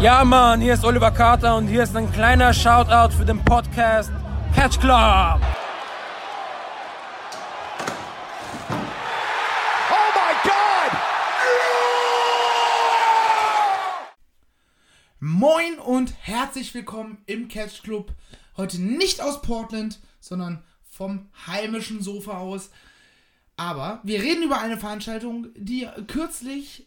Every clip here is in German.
Ja, Mann, hier ist Oliver Carter und hier ist ein kleiner Shoutout für den Podcast Catch Club. Oh my God! Moin und herzlich willkommen im Catch Club. Heute nicht aus Portland, sondern vom heimischen Sofa aus. Aber wir reden über eine Veranstaltung, die kürzlich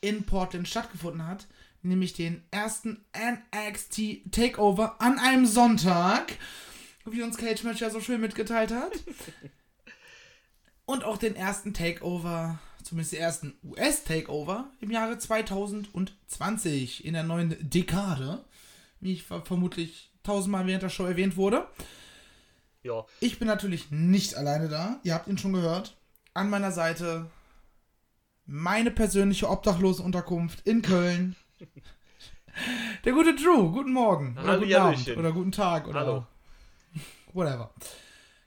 in Portland stattgefunden hat, nämlich den ersten NXT Takeover an einem Sonntag, wie uns Cage Match ja so schön mitgeteilt hat. Und auch den ersten Takeover, zumindest den ersten US-Takeover im Jahre 2020, in der neuen Dekade, wie ich ver- vermutlich tausendmal während der Show erwähnt wurde. Ja, Ich bin natürlich nicht alleine da. Ihr habt ihn schon gehört. An meiner Seite meine persönliche Obdachlosenunterkunft in Köln. Der gute Drew. Guten Morgen. Oder guten Abend. Oder guten Tag. Oder Hallo. whatever.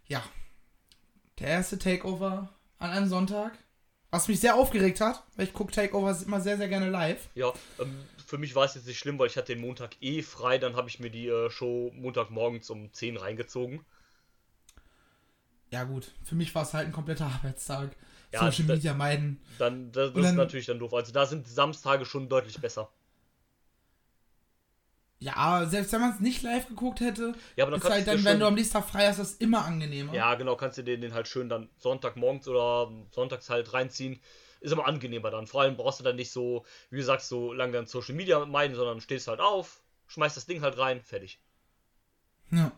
Ja. Der erste Takeover an einem Sonntag. Was mich sehr aufgeregt hat, weil ich gucke Takeovers immer sehr, sehr gerne live. ja. Ähm, für mich war es jetzt nicht schlimm, weil ich hatte den Montag eh frei. Dann habe ich mir die äh, Show Montagmorgens um 10 reingezogen. Ja, gut. Für mich war es halt ein kompletter Arbeitstag. Ja, Social da- Media meiden. Dann, das, das ist dann- natürlich dann doof. Also da sind Samstage schon deutlich besser. Ja, selbst wenn man es nicht live geguckt hätte, Ja, aber dann ist halt dann, wenn du am nächsten Tag frei hast, das immer angenehmer. Ja, genau, kannst du den, den halt schön dann Sonntagmorgens oder sonntags halt reinziehen. Ist immer angenehmer dann. Vor allem brauchst du dann nicht so, wie du sagst, so lange dann Social Media meiden, sondern stehst halt auf, schmeißt das Ding halt rein, fertig. Ja.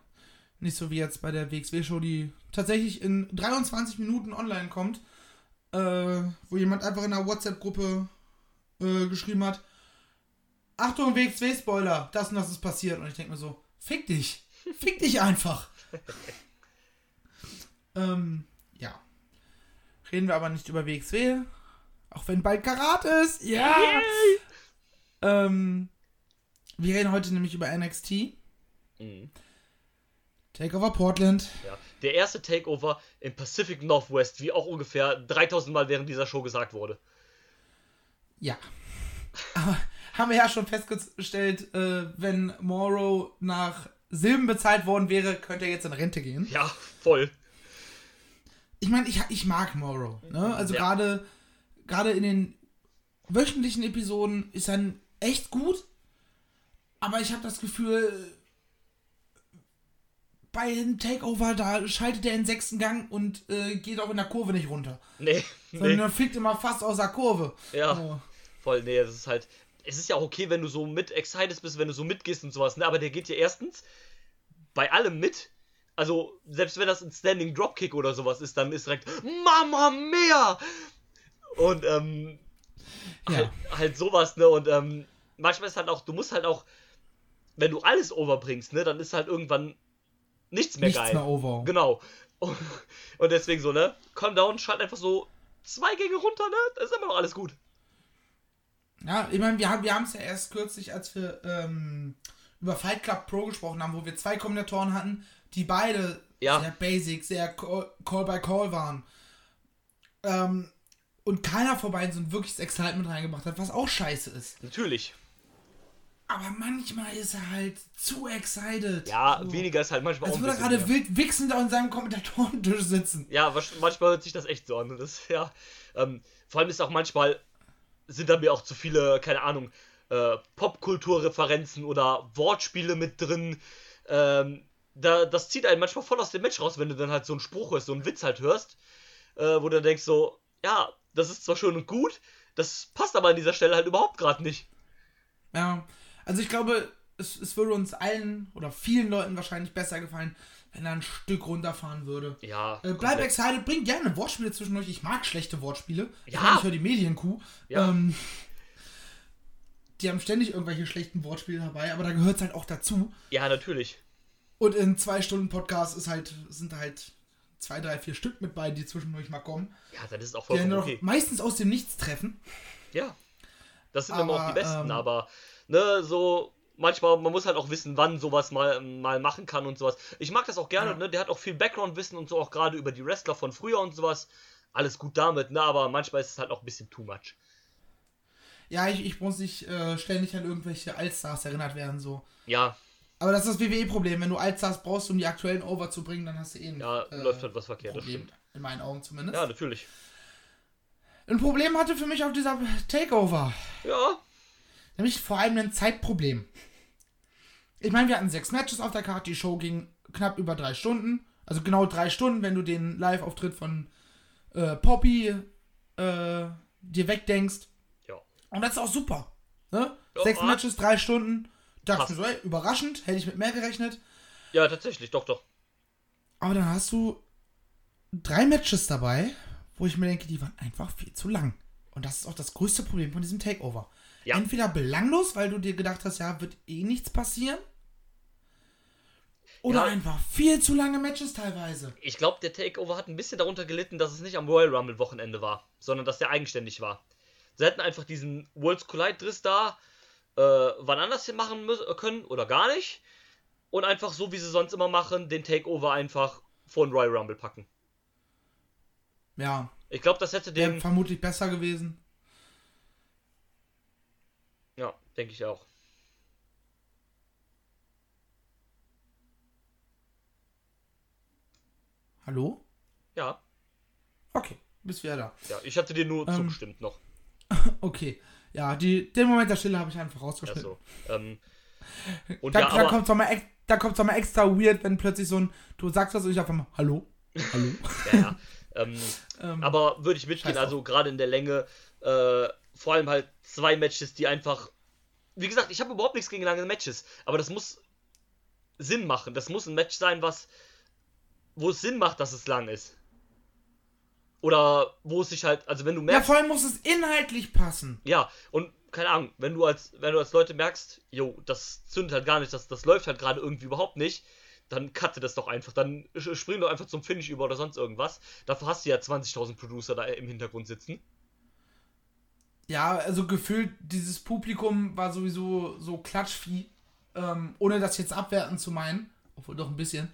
Nicht so wie jetzt bei der WXW-Show, die tatsächlich in 23 Minuten online kommt, äh, wo jemand einfach in einer WhatsApp-Gruppe äh, geschrieben hat, Achtung, WXW-Spoiler, das und das ist passiert. Und ich denke mir so, fick dich. Fick dich einfach. ähm, ja. Reden wir aber nicht über WXW. Auch wenn bald Karat ist. Ja. Ähm, wir reden heute nämlich über NXT. Mhm. Takeover Portland. Ja. Der erste Takeover im Pacific Northwest, wie auch ungefähr 3000 Mal während dieser Show gesagt wurde. Ja. Aber haben wir ja schon festgestellt, äh, wenn Morrow nach Silben bezahlt worden wäre, könnte er jetzt in Rente gehen. Ja, voll. Ich meine, ich, ich mag Morrow. Ne? Also Ja. gerade gerade in den wöchentlichen Episoden ist er echt gut. Aber ich habe das Gefühl, bei dem Takeover, da schaltet er in den sechsten Gang und äh, geht auch in der Kurve nicht runter. Nee, Sondern nee. er fliegt immer fast aus der Kurve. Ja, Oh. voll. Nee, das ist halt. Es ist ja auch okay, wenn du so mit excited bist, wenn du so mitgehst und sowas, ne? Aber der geht ja erstens bei allem mit. Also, selbst wenn das ein Standing Dropkick oder sowas ist, dann ist direkt Mama Mia! Und, ähm, Ja. halt, halt sowas, ne? Und, ähm, manchmal ist halt auch, du musst halt auch, wenn du alles overbringst, ne? Dann ist halt irgendwann nichts mehr Nichts geil. mehr over. Genau. Und, und deswegen so, ne? Calm down, schalt einfach so zwei Gänge runter, ne? Da ist immer noch alles gut. Ja, ich meine, wir haben wir es ja erst kürzlich, als wir ähm, über Fight Club Pro gesprochen haben, wo wir zwei Kombinatoren hatten, die beide Ja. sehr basic, sehr Call, Call by Call waren. Ähm, und keiner von beiden so ein wirkliches Excitement reingebracht hat, was auch scheiße ist. Natürlich. Aber manchmal ist er halt zu excited. Ja, So. weniger ist halt manchmal Als auch ein würde er gerade mehr. wild wichsend an seinem Kommentatorentisch sitzen. Ja, manchmal hört sich das echt so an. Das, ja, ähm, vor allem ist auch manchmal, sind da mir auch zu viele, keine Ahnung, äh, Popkulturreferenzen oder Wortspiele mit drin. Ähm, da, das zieht einen manchmal voll aus dem Match raus, wenn du dann halt so einen Spruch hörst, so einen Witz halt hörst, äh, wo du denkst so, ja, das ist zwar schön und gut, das passt aber an dieser Stelle halt überhaupt gerade nicht. Ja, also ich glaube, es, es würde uns allen oder vielen Leuten wahrscheinlich besser gefallen, wenn er ein Stück runterfahren würde. Ja. Äh, bleib excited, bring gerne Wortspiele zwischendurch. Ich mag schlechte Wortspiele. Ich, Ja. meine, ich höre die Medienkuh. Ja. Ähm, die haben ständig irgendwelche schlechten Wortspiele dabei, aber da gehört es halt auch dazu. Ja, natürlich. Und in zwei Stunden Podcast ist halt, sind halt zwei, drei, vier Stück mit bei, die zwischendurch mal kommen. Ja, dann ist es auch Die vollkommen dann okay. noch meistens aus dem Nichts treffen. Ja. Das sind immer auch die Aber, besten, ähm, aber ne, so manchmal, man muss halt auch wissen, wann sowas mal, mal machen kann und sowas. Ich mag das auch gerne, Ja. ne? Der hat auch viel Background-Wissen und so, auch gerade über die Wrestler von früher und sowas. Alles gut damit, ne? Aber manchmal ist es halt auch ein bisschen too much. Ja, ich, ich muss nicht äh, ständig an irgendwelche Allstars erinnert werden, so. Ja, Aber das ist das WWE-Problem. Wenn du Allstars brauchst, um die aktuellen Over zu bringen, dann hast du eh ein ja, äh, läuft halt was verkehrt, das Problem. stimmt. In meinen Augen zumindest. Ja, natürlich. Ein Problem hatte für mich auch dieser Takeover. Ja, Nämlich vor allem ein Zeitproblem. Ich meine, wir hatten sechs Matches auf der Karte. Die Show ging knapp über drei Stunden. Also genau drei Stunden, wenn du den Live-Auftritt von äh, Poppy äh, dir wegdenkst. ja. Und das ist auch super. Ne? Ja, Sechs ah. Matches, drei Stunden. Dachte ich mir so, ey, überraschend, hätte ich mit mehr gerechnet. Ja, tatsächlich, doch, doch. Aber dann hast du drei Matches dabei, wo ich mir denke, die waren einfach viel zu lang. Und das ist auch das größte Problem von diesem Takeover. Ja. Entweder belanglos, weil du dir gedacht hast, ja, wird eh nichts passieren. Oder Ja. einfach viel zu lange Matches teilweise. Ich glaube, der Takeover hat ein bisschen darunter gelitten, dass es nicht am Royal Rumble Wochenende war, sondern dass der eigenständig war. Sie hätten einfach diesen Worlds Collide Driss da äh, wann anders machen müssen, können oder gar nicht. Und einfach so, wie sie sonst immer machen, den Takeover einfach vor den Royal Rumble packen. Ja, Ich glaube, das hätte wäre dem. vermutlich besser gewesen. Ja, denke ich auch. Hallo? Ja, Okay, bist wieder da. ja. Ich hatte dir nur Ähm. zugestimmt noch. Okay. Ja, die, den Moment der Stille habe ich einfach rausgeschnitten. Achso. Ähm, und Da, ja, da kommt es nochmal ex- da kommt's noch mal extra weird, wenn plötzlich so ein, du sagst was und ich einfach mal, hallo? Hallo? ja, ja. Ähm, ähm, Aber würde ich mitgehen, also gerade in der Länge, äh, vor allem halt zwei Matches, die einfach. Wie gesagt, ich habe überhaupt nichts gegen lange Matches, aber das muss Sinn machen. Das muss ein Match sein, was. Wo es Sinn macht, dass es lang ist. Oder wo es sich halt, also wenn du ja, merkst. vor allem muss es inhaltlich passen. Ja, und keine Ahnung, wenn du als, wenn du als Leute merkst, jo, das zündet halt gar nicht, das, das läuft halt gerade irgendwie überhaupt nicht, dann cutte das doch einfach. Dann spring doch einfach zum Finish über oder sonst irgendwas. Dafür hast du ja 20.000 Producer da im Hintergrund sitzen. Ja, also gefühlt, dieses Publikum war sowieso so Klatschvieh, ähm, ohne das jetzt abwerten zu meinen, obwohl doch ein bisschen.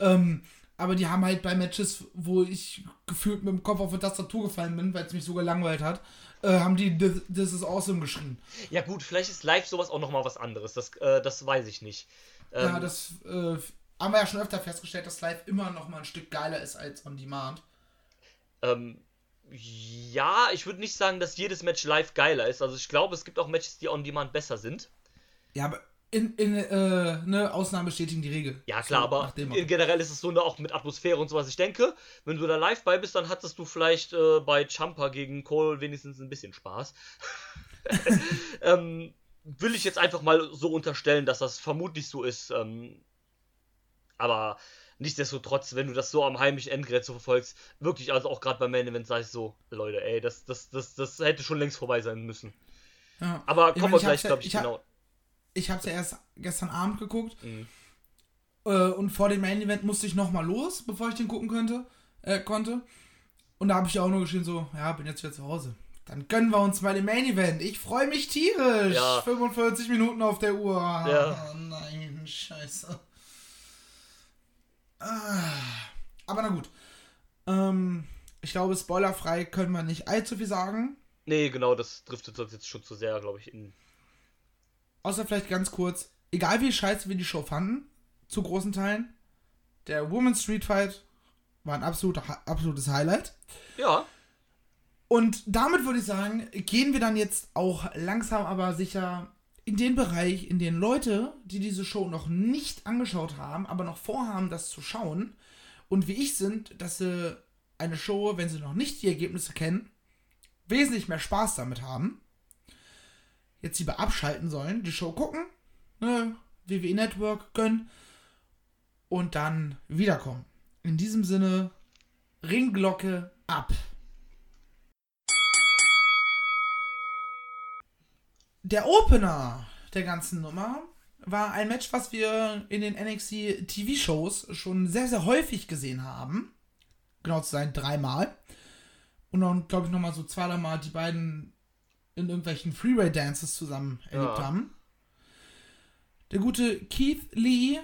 ähm, aber die haben halt bei Matches, wo ich gefühlt mit dem Kopf auf die Tastatur gefallen bin, weil es mich so gelangweilt hat, äh, haben die This, This is Awesome geschrien. Ja gut, vielleicht ist live sowas auch nochmal was anderes. Das, äh, das weiß ich nicht. Ähm, ja, das äh, haben wir ja schon öfter festgestellt, dass live immer noch mal ein Stück geiler ist als on demand. ähm, ja, ich würde nicht sagen, dass jedes Match live geiler ist. Also ich glaube, es gibt auch Matches, die on demand besser sind. Ja, aber in, in äh, ne, Ausnahmen bestätigen die Regel. Ja, klar, So, aber generell ist es so ne, auch mit Atmosphäre und sowas. Ich denke, wenn du da live bei bist, dann hattest du vielleicht äh, bei Champa gegen Cole wenigstens ein bisschen Spaß. ähm, will ich jetzt einfach mal so unterstellen, dass das vermutlich so ist. Ähm, aber nichtsdestotrotz, wenn du das so am heimischen Endgerät so verfolgst, wirklich, also auch gerade beim Main Event, sag ich so, Leute, ey, das, das, das, das hätte schon längst vorbei sein müssen. Ja. Aber kommen wir ich gleich, glaube ich, genau. Ich habe es ja erst gestern Abend geguckt. Mhm. Äh, und vor dem Main Event musste ich nochmal los, bevor ich den gucken könnte, äh, konnte. Und da habe ich ja auch nur geschrieben, so, ja, bin jetzt wieder zu Hause. Dann gönnen wir uns mal den Main Event. Ich freue mich tierisch. Ja. 45 Minuten auf der Uhr. Ja. Oh nein, scheiße. Ah. Aber na gut. Ähm, ich glaube, spoilerfrei können wir nicht allzu viel sagen. Nee, genau, das driftet uns jetzt schon zu sehr, glaube ich, in. Außer vielleicht ganz kurz, egal wie scheiße wir die Show fanden, zu großen Teilen, der Women's Street Fight war ein absoluter, absolutes Highlight. Ja, Und damit würde ich sagen, gehen wir dann jetzt auch langsam aber sicher in den Bereich, in den Leute, die diese Show noch nicht angeschaut haben, aber noch vorhaben, das zu schauen. Und wie ich sind, dass sie eine Show, wenn sie noch nicht die Ergebnisse kennen, wesentlich mehr Spaß damit haben, jetzt lieber abschalten sollen, die Show gucken, ne, WWE Network gönnen und dann wiederkommen. In diesem Sinne, Ringglocke ab. Der Opener der ganzen Nummer war ein Match, was wir in den NXT TV-Shows schon sehr, sehr häufig gesehen haben. Genau zu sein, dreimal. Und dann, glaube ich, nochmal so zwei, dreimal die beiden in irgendwelchen Freeway-Dances zusammen erlebt Ja. haben. Der gute Keith Lee,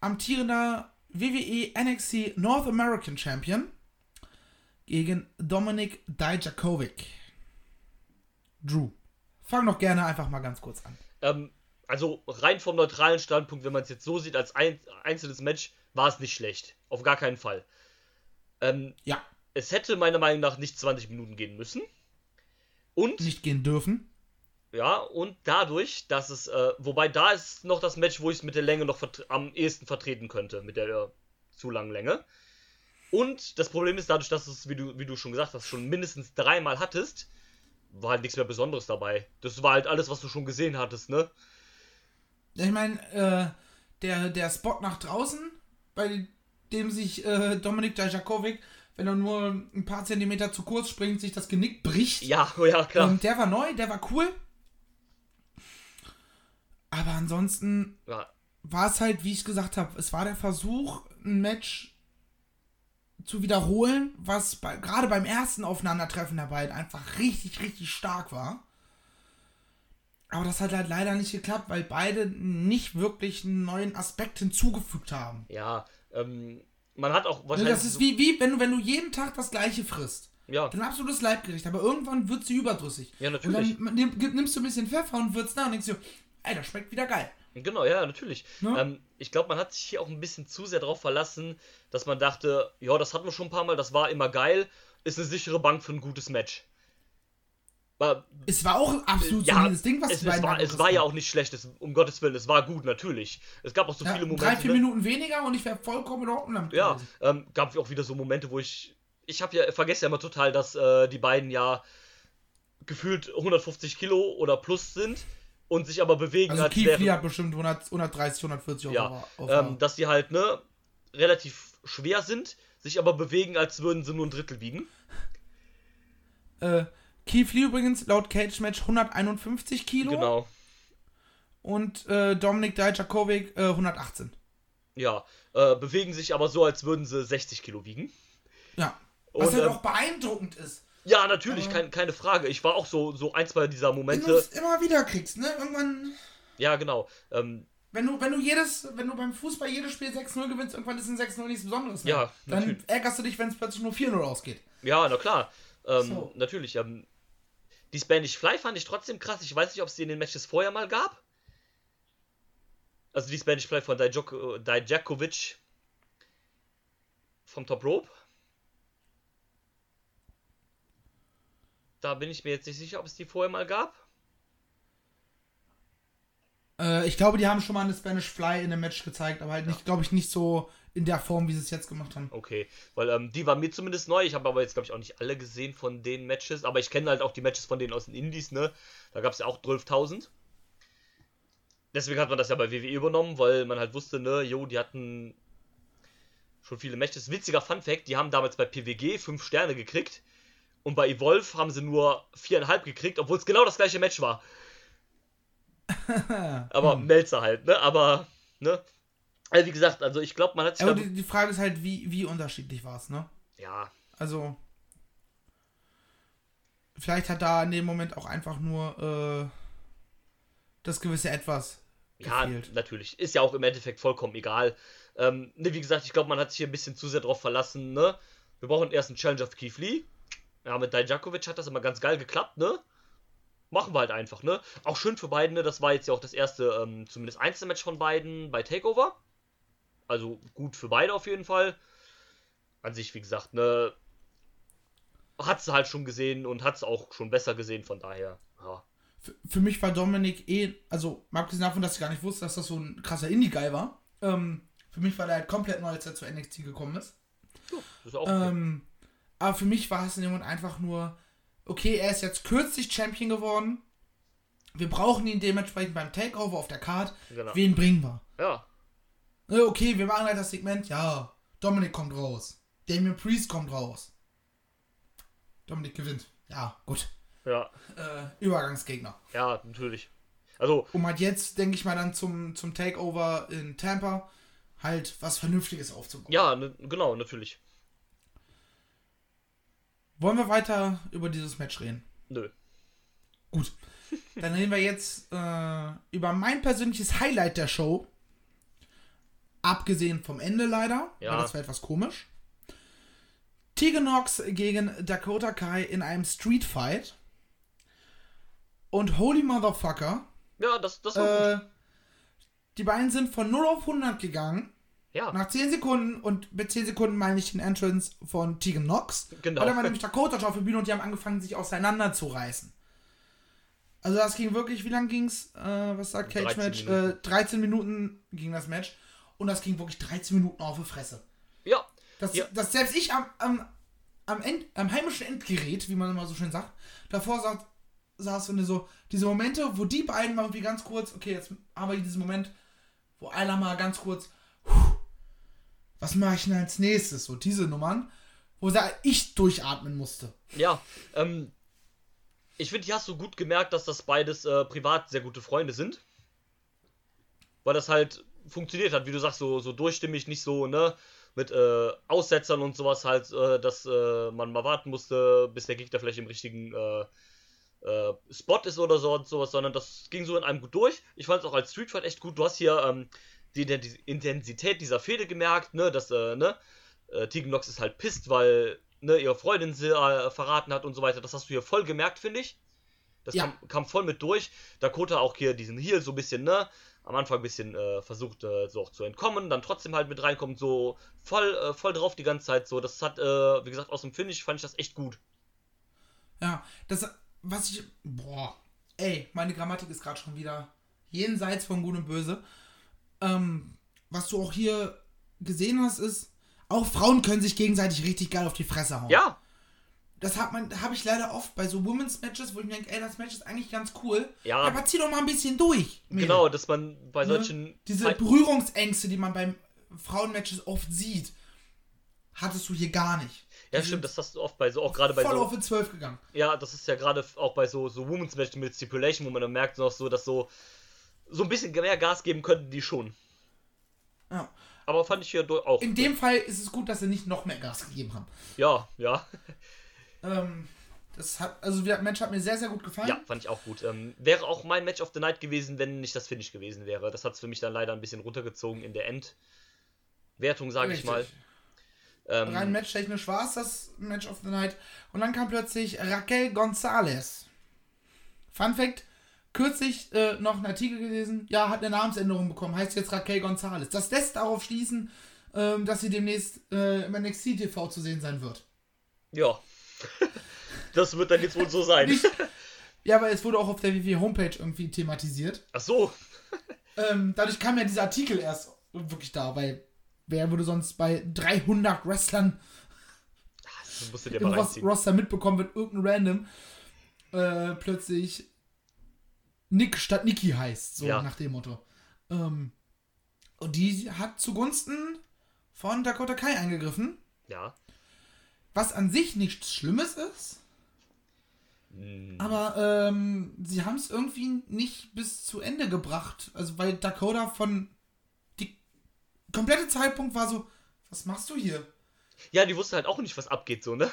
amtierender WWE NXT North American Champion, gegen Dominik Dijakovic. Drew. fang doch gerne einfach mal ganz kurz an. Ähm, also rein vom neutralen Standpunkt, wenn man es jetzt so sieht, als ein, einzelnes Match, war es nicht schlecht. Auf gar keinen Fall. Ähm, Ja, es hätte meiner Meinung nach nicht 20 Minuten gehen müssen. Und, nicht gehen dürfen. ja, und dadurch, dass es, äh, wobei da ist noch das Match, wo ich es mit der Länge noch am ehesten vertreten könnte, mit der äh, zu langen Länge. Und das Problem ist, dadurch, dass du es, wie du, wie du schon gesagt hast, schon mindestens dreimal hattest, war halt nichts mehr Besonderes dabei. Das war halt alles, was du schon gesehen hattest, ne? Ich meine, äh, der, der Spot nach draußen, bei dem sich äh, Dominik Dajakovic, wenn er nur ein paar Zentimeter zu kurz springt, sich das Genick bricht. Ja, ja, klar. Ähm, der war neu, der war cool. Aber ansonsten ja, war es halt, wie ich gesagt habe, es war der Versuch, ein Match zu wiederholen, was bei, gerade beim ersten Aufeinandertreffen der beiden einfach richtig, richtig stark war. Aber das hat halt leider nicht geklappt, weil beide nicht wirklich einen neuen Aspekt hinzugefügt haben. ja, ähm, man hat auch Ne, wahrscheinlich. Das ist wie, wie wenn, du, wenn du jeden Tag das gleiche frisst. Ja, Dann absolutes Leibgericht, aber irgendwann wird sie überdrüssig. Ja, natürlich. Und dann nimmst du ein bisschen Pfeffer und würzt nach und denkst dir, ey, das schmeckt wieder geil. genau, ja, natürlich. Ne? Ähm, ich glaube, man hat sich hier auch ein bisschen zu sehr darauf verlassen, dass man dachte, ja, das hatten wir schon ein paar Mal, das war immer geil, ist eine sichere Bank für ein gutes Match. Aber, Es war auch absolut ja, solides Ding, was es, die es, war, es war ja auch nicht schlecht, es, um Gottes Willen, es war gut, natürlich. Es gab auch so Ja, viele Momente. drei, vier ne? Minuten weniger und ich wäre vollkommen in Ordnung damit Ja, ähm, gab auch wieder so Momente, wo ich. Ich habe ja, vergesse ja immer total, dass äh, die beiden ja gefühlt 150 Kilo oder plus sind und sich aber bewegen, Also als Lee hat bestimmt 100, 130, 140 Euro. Ja, auf ähm, dass die halt, ne, relativ schwer sind, sich aber bewegen, als würden sie nur ein Drittel wiegen. äh, Keith Lee übrigens laut Cage Match 151 Kilo Genau. und äh, Dominik Dijakovic äh, 118. Ja, äh, bewegen sich aber so, als würden sie 60 Kilo wiegen. Ja. Was Und, ähm, auch beeindruckend ist. Ja, natürlich, Aber- kein, keine Frage. Ich war auch so, so ein, zwei dieser Wenn du Momente. es immer wieder kriegst, ne? Irgendwann, Ja, genau. Ähm, wenn du, wenn du jedes, wenn du beim Fußball jedes Spiel 6-0 gewinnst, irgendwann ist ein 6-0 nichts Besonderes mehr. Ja, Dann natürlich. ärgerst du dich, wenn es plötzlich nur 4-0 ausgeht. ja, na klar. Ähm, So. Natürlich. Ähm, die Spanish Fly fand ich trotzdem krass. Ich weiß nicht, ob es die in den Matches vorher mal gab. Also die Spanish Fly von Dijok Dijakovic vom Top Rope. Da bin ich mir jetzt nicht sicher, ob es die vorher mal gab. Äh, ich glaube, die haben schon mal eine Spanish Fly in einem Match gezeigt, aber halt nicht, glaube ich, nicht so in der Form, wie sie es jetzt gemacht haben. Okay, weil ähm, die war mir zumindest neu. Ich habe aber jetzt, glaube ich, auch nicht alle gesehen von den Matches. Aber ich kenne halt auch die Matches von denen aus den Indies, ne? Da gab es ja auch 12.000. Deswegen hat man das ja bei WWE übernommen, weil man halt wusste, ne, jo, die hatten schon viele Matches. Witziger Fun-Fact: die haben damals bei PWG 5 Sterne gekriegt. Und bei Evolve haben sie nur 4,5 gekriegt, obwohl es genau das gleiche Match war. aber Melzer halt, ne? Aber, ne? Also wie gesagt, also ich glaube, man hat sich Aber die, die Frage ist halt, wie, wie unterschiedlich war es, ne? ja, Also. Vielleicht hat da in dem Moment auch einfach nur äh, das gewisse Etwas Ja, gefehlt. natürlich. Ist ja auch im Endeffekt vollkommen egal. Ähm, ne, wie gesagt, ich glaube, man hat sich hier ein bisschen zu sehr drauf verlassen, ne? Wir brauchen erst einen Challenger für Keith Lee. Ja, mit Dijakovic hat das immer ganz geil geklappt, ne? Machen wir halt einfach, ne? Auch schön für beiden, ne? Das war jetzt ja auch das erste, ähm, zumindest Einzelmatch von beiden bei Takeover. Also gut für beide auf jeden Fall. An sich, wie gesagt, ne? Hat's halt schon gesehen und hat's auch schon besser gesehen, von daher, ja. Für, für mich war Dominik eh, also mal abgesehen davon, dass ich gar nicht wusste, dass das so ein krasser Indie-Guy war. Ähm, für mich war der halt komplett neu, als er zu NXT gekommen ist. Das ist auch okay. Ähm, aber für mich war es in dem Moment einfach nur, okay, er ist jetzt kürzlich Champion geworden. Wir brauchen ihn dementsprechend beim Takeover auf der Card. Genau. Wen bringen wir? Ja, Äh, Okay, wir machen halt das Segment. Ja, Dominik kommt raus. Damien Priest kommt raus. Dominik gewinnt. Ja, gut. ja, Äh, Übergangsgegner. ja, natürlich. Also, Um halt jetzt, denke ich mal, dann zum, zum Takeover in Tampa halt was Vernünftiges aufzubauen. Ja, ne, genau, natürlich. Wollen wir weiter über dieses Match reden? Nö. Gut. Dann reden wir jetzt äh, über mein persönliches Highlight der Show. Abgesehen vom Ende leider, Ja. weil das war etwas komisch. Tegan Knox gegen Dakota Kai in einem Street Fight. Und Holy Motherfucker, Ja, das, das war äh, gut. die beiden sind von 0 auf 100 gegangen. Ja, Nach 10 Sekunden, und mit 10 Sekunden meine ich den Entrance von Tegan Knox. Genau. Weil da war nämlich Dakota auf der Bühne und die haben angefangen, sich auseinanderzureißen. Also das ging wirklich, wie lang ging's? Äh, was sagt Cage 13 Match? Minuten. Äh, 13 Minuten ging das Match. Und das ging wirklich 13 Minuten auf die Fresse. ja, Das, Ja. das selbst ich am, am, am, End, am heimischen Endgerät, wie man immer so schön sagt, davor sagt, saß und so, diese Momente, wo die beiden mal irgendwie ganz kurz, okay, jetzt haben wir diesen Moment, wo einer mal ganz kurz, was mache ich denn als nächstes? So diese Nummern, wo ich durchatmen musste. ja. Ähm, ich finde, hier hast du gut gemerkt, dass das beides äh, privat sehr gute Freunde sind. Weil das halt funktioniert hat, wie du sagst, so, so durchstimmig, nicht so, ne? Mit äh, Aussetzern und sowas halt, äh, dass äh, man mal warten musste, bis der Gegner vielleicht im richtigen äh, äh, Spot ist oder so und sowas, sondern das ging so in einem gut durch. Ich fand es auch als Street Fight echt gut. Du hast hier ähm, die Intensität dieser Fehde gemerkt, ne, dass, äh, ne, äh, Tegan Nox ist halt pisst, weil, ne, ihre Freundin sie äh, verraten hat und so weiter. Das hast du hier voll gemerkt, finde ich. Das Ja. kam, kam voll mit durch. Dakota auch hier diesen Heal so ein bisschen, ne, am Anfang ein bisschen äh, versucht, äh, so auch zu entkommen, dann trotzdem halt mit reinkommt, so voll, äh, voll drauf die ganze Zeit, so. Das hat, äh, wie gesagt, aus dem Finish fand ich das echt gut. Ja, das, was ich, boah, ey, meine Grammatik ist gerade schon wieder jenseits von Gut und Böse. Ähm, was du auch hier gesehen hast, ist, auch Frauen können sich gegenseitig richtig geil auf die Fresse hauen. Ja, Das hat man, habe ich leider oft bei so Women's Matches, wo ich mir denke, ey, das Match ist eigentlich ganz cool. Ja. Aber zieh doch mal ein bisschen durch. Mädel. genau, dass man bei Ne? solchen. Diese Fight- Berührungsängste, die man beim Frauenmatches oft sieht, hattest du hier gar nicht. ja, Die stimmt, das hast du oft bei so, auch gerade bei voll so. auf die 12 gegangen. Ja, das ist ja gerade auch bei so, so Women's Match mit Stipulation, wo man dann merkt noch so, dass so, so ein bisschen mehr Gas geben könnten die schon. Ja. Aber fand ich hier auch. In dem Fall ist es gut, dass sie nicht noch mehr Gas gegeben haben. Ja, ja. Ähm, das hat, also das Match hat mir sehr, sehr gut gefallen. Ja, fand ich auch gut. Ähm, wäre auch mein Match of the Night gewesen, wenn nicht das Finish gewesen wäre. Das hat es für mich dann leider ein bisschen runtergezogen in der Endwertung, sage ich mal. Ähm, Rein matchtechnisch war es das Match of the Night. Und dann kam plötzlich Raquel Gonzalez. Fun Fact: kürzlich äh, noch ein Artikel gelesen, ja, hat eine Namensänderung bekommen, heißt jetzt Raquel Gonzalez. Das lässt darauf schließen, ähm, dass sie demnächst äh, im NXT TV zu sehen sein wird. ja. das wird dann jetzt wohl so sein. Nicht, ja, aber es wurde auch auf der WWE Homepage irgendwie thematisiert. Ach so. Ähm, dadurch kam ja dieser Artikel erst wirklich da, weil wer würde sonst bei 300 Wrestlern Das musst du dir im mal Ros reinziehen. Roster mitbekommen, wenn irgendein Random äh, plötzlich Nick statt Nikki heißt, so Ja. nach dem Motto. Ähm, und die hat zugunsten von Dakota Kai eingegriffen, Ja. was an sich nichts Schlimmes ist. Hm, Aber ähm, sie haben es irgendwie nicht bis zu Ende gebracht. Also weil Dakota von die komplette Zeitpunkt war so, was machst du hier? Ja, die wusste halt auch nicht, was abgeht, so, ne?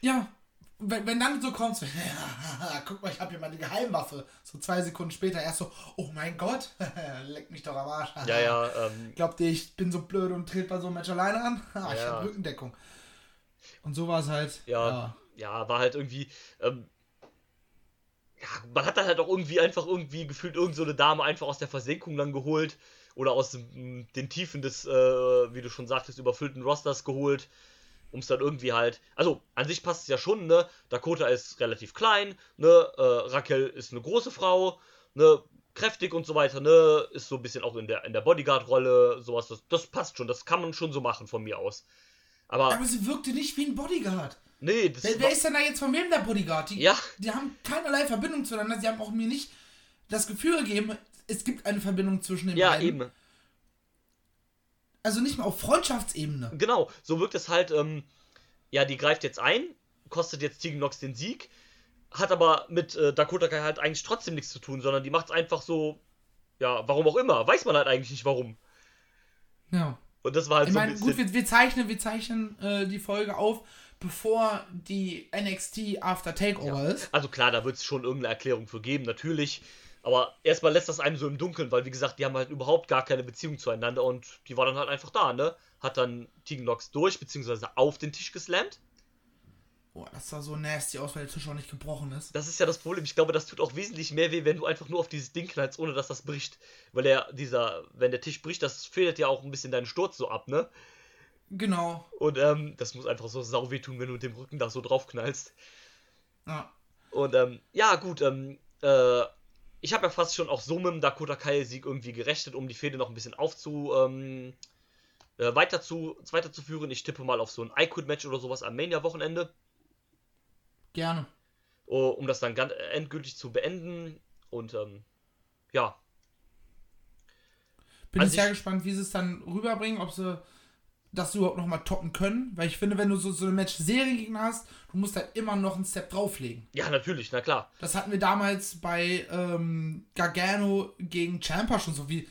Ja, wenn, wenn dann so kommt, so, ja, guck mal, ich habe hier meine Geheimwaffe. So zwei Sekunden später erst so, oh mein Gott, leck mich doch am Arsch. Ja, ja, ähm, Glaubt ihr, ich bin so blöd und trete bei so einem Match alleine an? Ich Ja. habe Rückendeckung. Und so war es halt. ja, ja, war halt irgendwie, ähm, ja, man hat dann halt auch irgendwie einfach irgendwie gefühlt irgend so eine Dame einfach aus der Versenkung dann geholt oder aus den Tiefen des, äh, wie du schon sagtest, überfüllten Rosters geholt, um es dann irgendwie halt, also an sich passt es ja schon, ne, Dakota ist relativ klein, ne, äh, Raquel ist eine große Frau, ne, kräftig und so weiter, ne, ist so ein bisschen auch in der, in der Bodyguard-Rolle, sowas, das, das passt schon, das kann man schon so machen von mir aus. Aber, Aber sie wirkte nicht wie ein Bodyguard. nee, das Wer, wer ist denn da jetzt von wem der Bodyguard? Die, Ja. die haben keinerlei Verbindung zueinander. Sie haben auch mir nicht das Gefühl gegeben, es gibt eine Verbindung zwischen den Ja, beiden. eben. Also nicht mal auf Freundschaftsebene. Genau, so wirkt es halt, ähm, ja, die greift jetzt ein, kostet jetzt Tegan Nox den Sieg, hat aber mit äh, Dakota Kai halt eigentlich trotzdem nichts zu tun, sondern die macht es einfach so, ja, warum auch immer, weiß man halt eigentlich nicht warum. Ja. Und das war halt Ich so ein meine, bisschen, gut, wir, wir zeichnen, wir zeichnen äh, die Folge auf, bevor die NXT After Takeover ist. also klar, da wird es schon irgendeine Erklärung für geben, natürlich, aber erstmal lässt das einem so im Dunkeln, weil wie gesagt, die haben halt überhaupt gar keine Beziehung zueinander und die war dann halt einfach da, ne? Hat dann Tegan Nox durch, beziehungsweise auf den Tisch geslammt. Oh, das sah so nasty aus, weil der Tisch auch nicht gebrochen ist. Das ist ja das Problem. Ich glaube, das tut auch wesentlich mehr weh, wenn du einfach nur auf dieses Ding knallst, ohne dass das bricht. Weil der, dieser, wenn der Tisch bricht, das federt ja auch ein bisschen deinen Sturz so ab, ne? Genau. Und ähm, das muss einfach so sau weh tun, wenn du mit dem Rücken da so drauf knallst. Ja. Und ähm, ja, gut, ähm, äh, ich habe ja fast schon auch so mit dem Dakota Kai-Sieg irgendwie gerechnet, um die Fehde noch ein bisschen aufzu, ähm, äh, weiter zu, weiterzuführen. Ich tippe mal auf so ein I-Quit-Match oder sowas am Mania-Wochenende, Gerne. oh, um das dann ganz endgültig zu beenden. Und ähm, ja, Bin Also ich sehr gespannt, wie sie es dann rüberbringen, ob sie das überhaupt nochmal toppen können. Weil ich finde, wenn du so, so eine Match-Serie hast, du musst halt immer noch einen Step drauflegen. ja, natürlich, na klar. Das hatten wir damals bei ähm, Gargano gegen Champa schon so wie.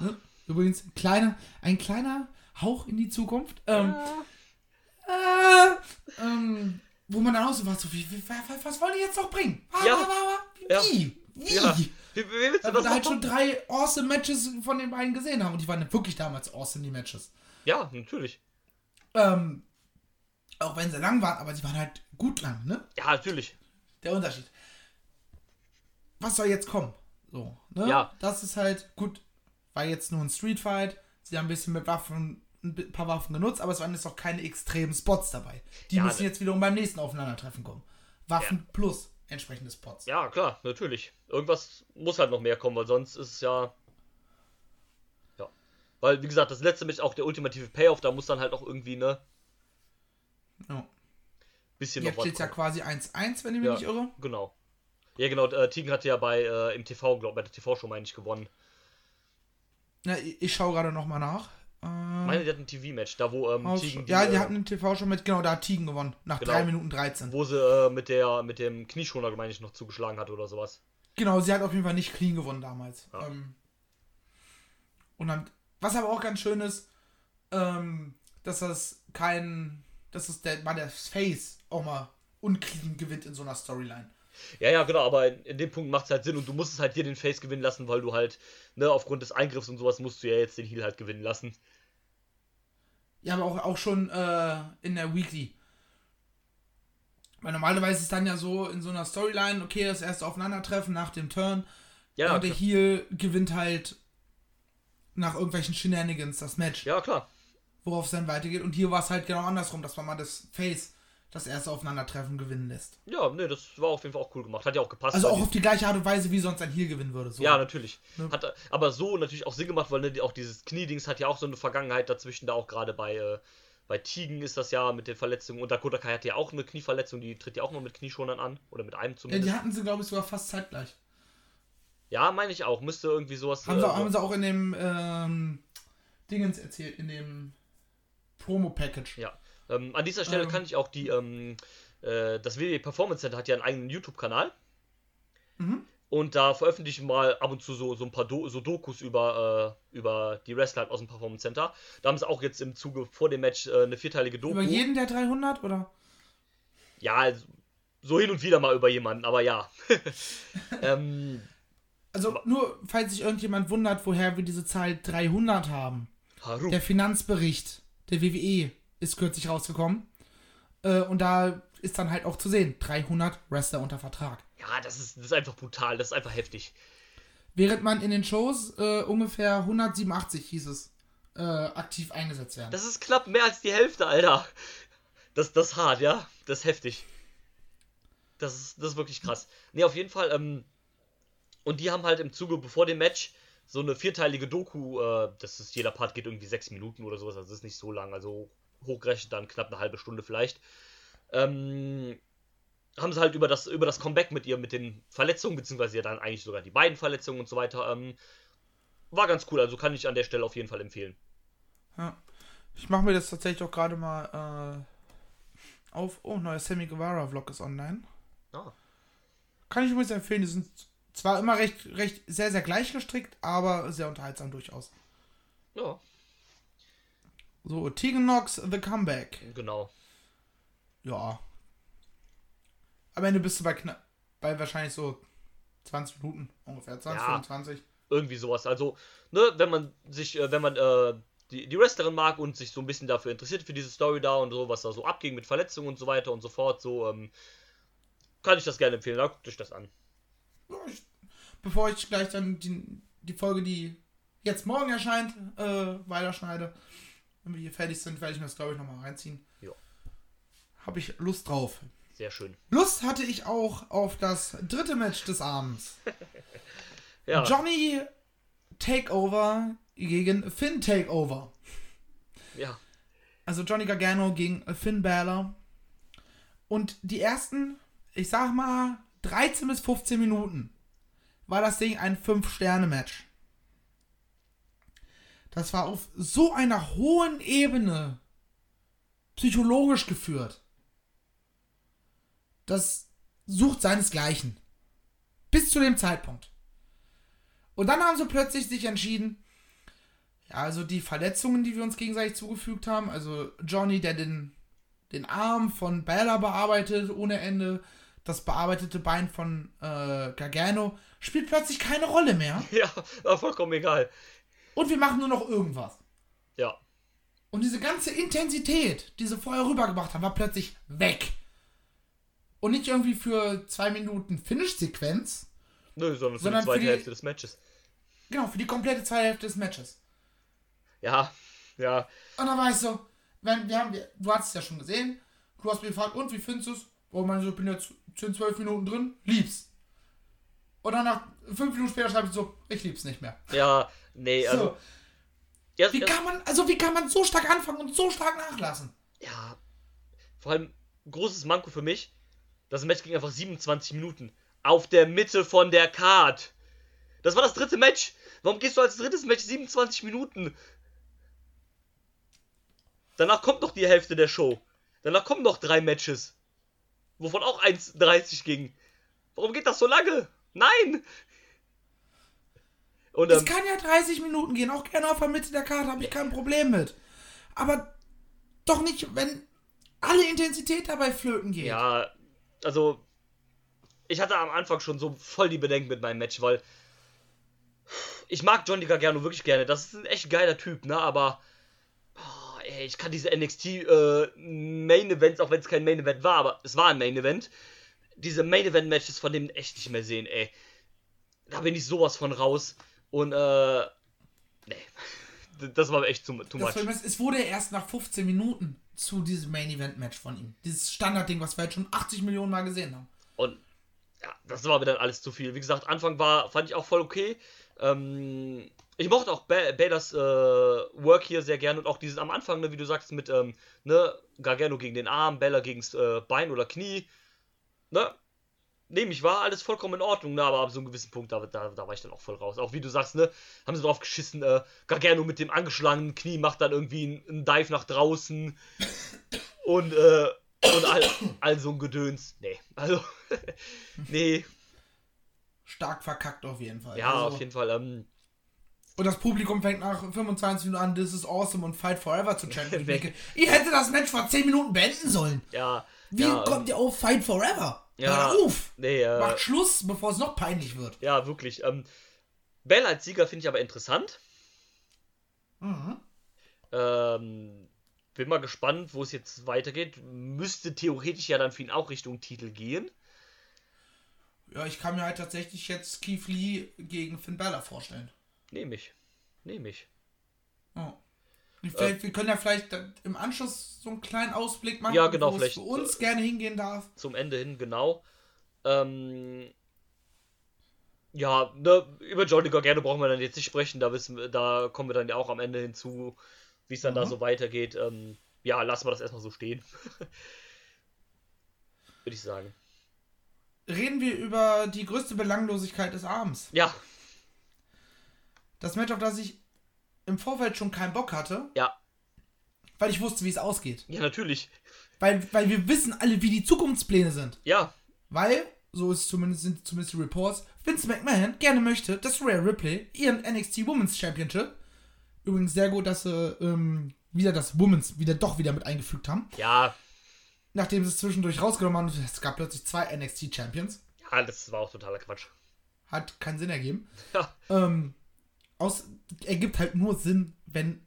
Ne? Übrigens, kleiner, ein kleiner Hauch in die Zukunft. Ähm, äh, ähm, wo man dann auch so war, so wie, was, was wollen die jetzt noch bringen? Ah, Ja. ah, Wie? Ja. Wie? Ja. Wie, wie willst du Weil wir das da halt schon drei awesome Matches von den beiden gesehen haben. Und die waren wirklich damals awesome, die Matches. Ja, natürlich. Ähm, auch wenn sie lang waren, aber sie waren halt gut lang, ne? Ja, natürlich. Der Unterschied. Was soll jetzt kommen? So, ne? Ja. Das ist halt gut. War jetzt nur ein Street Fight. Sie haben ein bisschen mit Waffen, ein paar Waffen genutzt, aber es waren jetzt auch keine extremen Spots dabei. Die Ja, müssen jetzt wiederum beim nächsten Aufeinandertreffen kommen. Waffen plus entsprechende Spots. Ja, klar, natürlich. Irgendwas muss halt noch mehr kommen, weil sonst ist es ja. Ja. Weil, wie gesagt, das letzte Match auch der ultimative Payoff, da muss dann halt auch irgendwie, ne, Ja. bisschen Jetzt noch was steht ja kommen. quasi 1-1, wenn ich mich Ja, nicht irre. genau. Ja, genau, äh, Tegan hatte ja bei äh, im TV, glaube bei der TV-Show, meine ich, gewonnen. Ja, ich, ich schaue gerade nochmal nach. Äh, Meine, die hatten ein TV-Match, da wo ähm, Aus- Tegan ja, die äh, hatten einen TV schon mit, genau, da hat Tigen gewonnen. Nach Genau. 3 Minuten 13. wo sie äh, mit der mit dem Knieschoner, meine ich, noch zugeschlagen hat oder sowas. Genau, sie hat auf jeden Fall nicht clean gewonnen damals. Ja. Ähm, und dann, was aber auch ganz schön ist, ähm, dass das kein, dass es der, mal der Face auch mal unclean gewinnt in so einer Storyline. Ja, ja, genau, aber in, in dem Punkt macht es halt Sinn und du musst es halt hier den Face gewinnen lassen, weil du halt, ne, aufgrund des Eingriffs und sowas musst du ja jetzt den Heal halt gewinnen lassen. Ja, aber auch, auch schon äh, in der Weekly. Weil normalerweise ist dann ja so in so einer Storyline, okay, das erste Aufeinandertreffen nach dem Turn. Ja, und der. Heel gewinnt halt nach irgendwelchen Shenanigans das Match. ja, klar. worauf es dann weitergeht. Und hier war es halt genau andersrum, dass man mal das Face das erste Aufeinandertreffen gewinnen lässt. Ja, ne, das war auf jeden Fall auch cool gemacht. Hat ja auch gepasst. Also auch auf die gleiche Art und Weise, wie sonst ein Heal gewinnen würde. So. Ja, natürlich. Ne? Hat aber so natürlich auch Sinn gemacht, weil ne, auch dieses Kniedings hat ja auch so eine Vergangenheit dazwischen, da auch gerade bei, äh, bei Tigen ist das ja mit den Verletzungen und Dakota Kai hat ja auch eine Knieverletzung, die tritt ja auch mal mit Knieschonern an. Oder mit einem ja, zumindest. die hatten sie, glaube ich, sogar fast zeitgleich. Ja, meine ich auch. Müsste irgendwie sowas. Haben, äh, sie, haben sie auch in dem ähm, Dingens erzählt, in dem Promo-Package. Ja. Ähm, an dieser Stelle Ähm. kann ich auch die, ähm, äh, das WWE Performance Center hat ja einen eigenen YouTube-Kanal. Mhm. Und da veröffentlichen mal ab und zu so, so ein paar Do so Dokus über, äh, über die Wrestler halt aus dem Performance Center. Da haben sie auch jetzt im Zuge vor dem Match äh, eine vierteilige Doku. Über jeden der 300, oder? Ja, also, so hin und wieder mal über jemanden, aber ja. ähm, Also nur, falls sich irgendjemand wundert, woher wir diese Zahl 300 haben. Haru. Der Finanzbericht der WWE ist kürzlich rausgekommen. Äh, und da ist dann halt auch zu sehen, 300 Wrestler unter Vertrag. Ja, das ist, das ist einfach brutal, das ist einfach heftig. Während man in den Shows äh, ungefähr 187 hieß es, äh, aktiv eingesetzt werden. Das ist knapp mehr als die Hälfte, Alter. Das, das ist hart, ja? Das ist heftig. Das ist, das ist wirklich krass. Ne, auf jeden Fall, ähm, und die haben halt im Zuge, bevor dem Match, so eine vierteilige Doku, äh, das ist, jeder Part geht irgendwie sechs Minuten oder sowas, also das ist nicht so lang, also hochgerechnet dann knapp eine halbe Stunde vielleicht. Ähm, haben sie halt über das, über das Comeback mit ihr, mit den Verletzungen, beziehungsweise ja dann eigentlich sogar die beiden Verletzungen und so weiter, ähm, war ganz cool, also kann ich an der Stelle auf jeden Fall empfehlen. Ja. Ich mache mir das tatsächlich auch gerade mal äh, auf. Oh, neuer Sammy Guevara Vlog ist online. Ah. Kann ich übrigens empfehlen. Die sind zwar immer recht, recht sehr, sehr gleich gestrickt, aber sehr unterhaltsam durchaus. Ja, So, Tegan Knox, The Comeback. genau. Ja. Am Ende bist du bei knapp, bei wahrscheinlich so 20 Minuten ungefähr. 20, Ja. 25. irgendwie sowas. Also, ne, wenn man sich, äh, wenn man äh, die, die Wrestlerin mag und sich so ein bisschen dafür interessiert für diese Story da und so, was da so abging mit Verletzungen und so weiter und so fort, so, ähm, kann ich das gerne empfehlen. Da guckt euch das an. Ich, bevor ich gleich dann die, die Folge, die jetzt morgen erscheint, äh, weiterschneide, wenn wir hier fertig sind, werde ich mir das, glaube ich, nochmal reinziehen. Ja. Habe ich Lust drauf. Sehr schön. Lust hatte ich auch auf das dritte Match des Abends. Ja. Johnny Takeover gegen Finn Takeover. Ja. Also Johnny Gargano gegen Finn Balor. Und die ersten, ich sag mal, 13 bis 15 Minuten war das Ding ein 5-Sterne-Match. Das war auf so einer hohen Ebene psychologisch geführt. Das sucht seinesgleichen. Bis zu dem Zeitpunkt. Und dann haben sie plötzlich sich entschieden, ja, also die Verletzungen, die wir uns gegenseitig zugefügt haben, also Johnny, der den, den Arm von Bella bearbeitet ohne Ende, das bearbeitete Bein von äh, Gargano, spielt plötzlich keine Rolle mehr. Ja, war vollkommen egal. Und wir machen nur noch irgendwas. Ja. Und diese ganze Intensität, die sie vorher rübergebracht haben, war plötzlich weg. Und nicht irgendwie für zwei Minuten Finish-Sequenz, Nö, sondern für Sondern die zweite für die- Hälfte des Matches. genau, für die komplette zweite Hälfte des Matches. Ja, ja. Und dann war ich so, wenn, wir haben, wir, du hast es ja schon gesehen, du hast mich gefragt, und wie findest du es? Oh, man so, ich bin jetzt 10, 12 Minuten drin, lieb's. Und dann nach 5 Minuten später schreibe ich so, ich lieb's nicht mehr. Ja, nee, also. So, Ja, wie ja, kann man, also wie kann man so stark anfangen und so stark nachlassen? ja, vor allem großes Manko für mich. Das Match ging einfach 27 Minuten. Auf der Mitte von der Card. Das war das dritte Match. Warum gehst du als drittes Match 27 Minuten? Danach kommt noch die Hälfte der Show. Danach kommen noch drei Matches. Wovon auch 1,30 ging. Warum geht das so lange? Nein! Und Es ähm, kann ja 30 Minuten gehen, auch gerne auf der Mitte der Karte, habe ich kein Problem mit. Aber doch nicht, wenn alle Intensität dabei flöten geht. Ja, also ich hatte am Anfang schon so voll die Bedenken mit meinem Match, weil ich mag Johnny Gargano wirklich gerne. Das ist ein echt geiler Typ, ne? Aber ey, ich kann diese NXT äh, Main Events, auch wenn es kein Main Event war, aber es war ein Main Event, diese Main Event Matches von dem echt nicht mehr sehen, ey. Da bin ich sowas von raus und äh nee. Das war echt too, too Das much. Ist, es wurde erst nach 15 Minuten zu diesem Main Event Match von ihm. Dieses Standardding, was wir jetzt schon 80 Millionen Mal gesehen haben. Und ja, das war mir dann alles zu viel. Wie gesagt, Anfang war, fand ich auch voll okay. Ähm, ich mochte auch ba Baders äh, Work hier sehr gerne und auch dieses am Anfang, ne, wie du sagst, mit ähm, ne, Gargano gegen den Arm, Bella gegen äh, Bein oder Knie. Ne? Nehme ich, war alles vollkommen in Ordnung, ne, aber ab so einem gewissen Punkt, da, da, da war ich dann auch voll raus. Auch wie du sagst, ne, haben sie drauf geschissen, äh, Gargano mit dem angeschlagenen Knie macht dann irgendwie einen, einen Dive nach draußen und, äh, und all, all so ein Gedöns. Nee, also, nee, Stark verkackt auf jeden Fall. ja, Also- auf jeden Fall, ähm, Und das Publikum fängt nach 25 Minuten an, This is awesome und Fight Forever zu chanten. Ich ihr hättet das Match vor 10 Minuten beenden sollen. ja. Wie ja, kommt ihr auf Fight Forever? Ja. Hör auf! Nee, äh, Macht Schluss, bevor es noch peinlich wird. ja, wirklich. Ähm, Bell als Sieger finde ich aber interessant. Mhm. Ähm, bin mal gespannt, wo es jetzt weitergeht. Müsste theoretisch ja dann für ihn auch Richtung Titel gehen. Ja, ich kann mir halt tatsächlich jetzt Keith Lee gegen Finn Balor vorstellen. Nehme ich. Nehme ich. Und Vielleicht, wir können ja vielleicht im Anschluss so einen kleinen Ausblick machen, Ja, genau, wo es für uns äh, gerne hingehen darf. Zum Ende hin, genau. Ähm, ja, ne, über Johnny Gargano brauchen wir dann jetzt nicht sprechen. Da, wissen, da kommen wir dann ja auch am Ende hinzu, wie es dann da Mhm. so weitergeht. Ähm, ja, lassen wir das erstmal so stehen. Würde ich sagen. Reden wir über die größte Belanglosigkeit des Abends. Ja, Das Match, auf das ich im Vorfeld schon keinen Bock hatte, ja, weil ich wusste, wie es ausgeht. ja, natürlich. Weil, weil wir wissen alle, wie die Zukunftspläne sind. Ja, Weil, so ist zumindest, sind zumindest die Reports, Vince McMahon gerne möchte, dass Rhea Ripley ihren NXT Women's Championship, übrigens sehr gut, dass sie ähm, wieder das Women's wieder doch wieder mit eingefügt haben, ja, nachdem sie es zwischendurch rausgenommen haben, es gab plötzlich zwei NXT Champions. ja, das war auch totaler Quatsch. Hat keinen Sinn ergeben. Ja, Ähm, aus, ergibt halt nur Sinn, wenn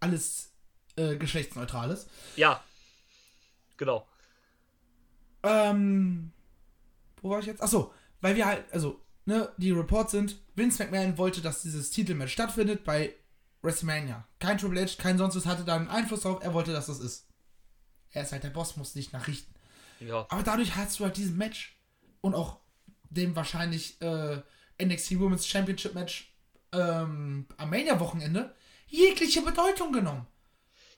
alles äh, geschlechtsneutrales. Ja. Genau. Ähm, wo war ich jetzt? Achso, weil wir halt, also, ne, die Reports sind, Vince McMahon wollte, dass dieses Titelmatch stattfindet bei WrestleMania. Kein Triple H, kein sonst was hatte da einen Einfluss drauf, er wollte, dass das ist. Er ist halt der Boss, muss nicht nachrichten. Ja. Aber dadurch hast du halt diesen Match und auch dem wahrscheinlich äh, NXT Women's Championship Match ähm, am Mania-Wochenende jegliche Bedeutung genommen.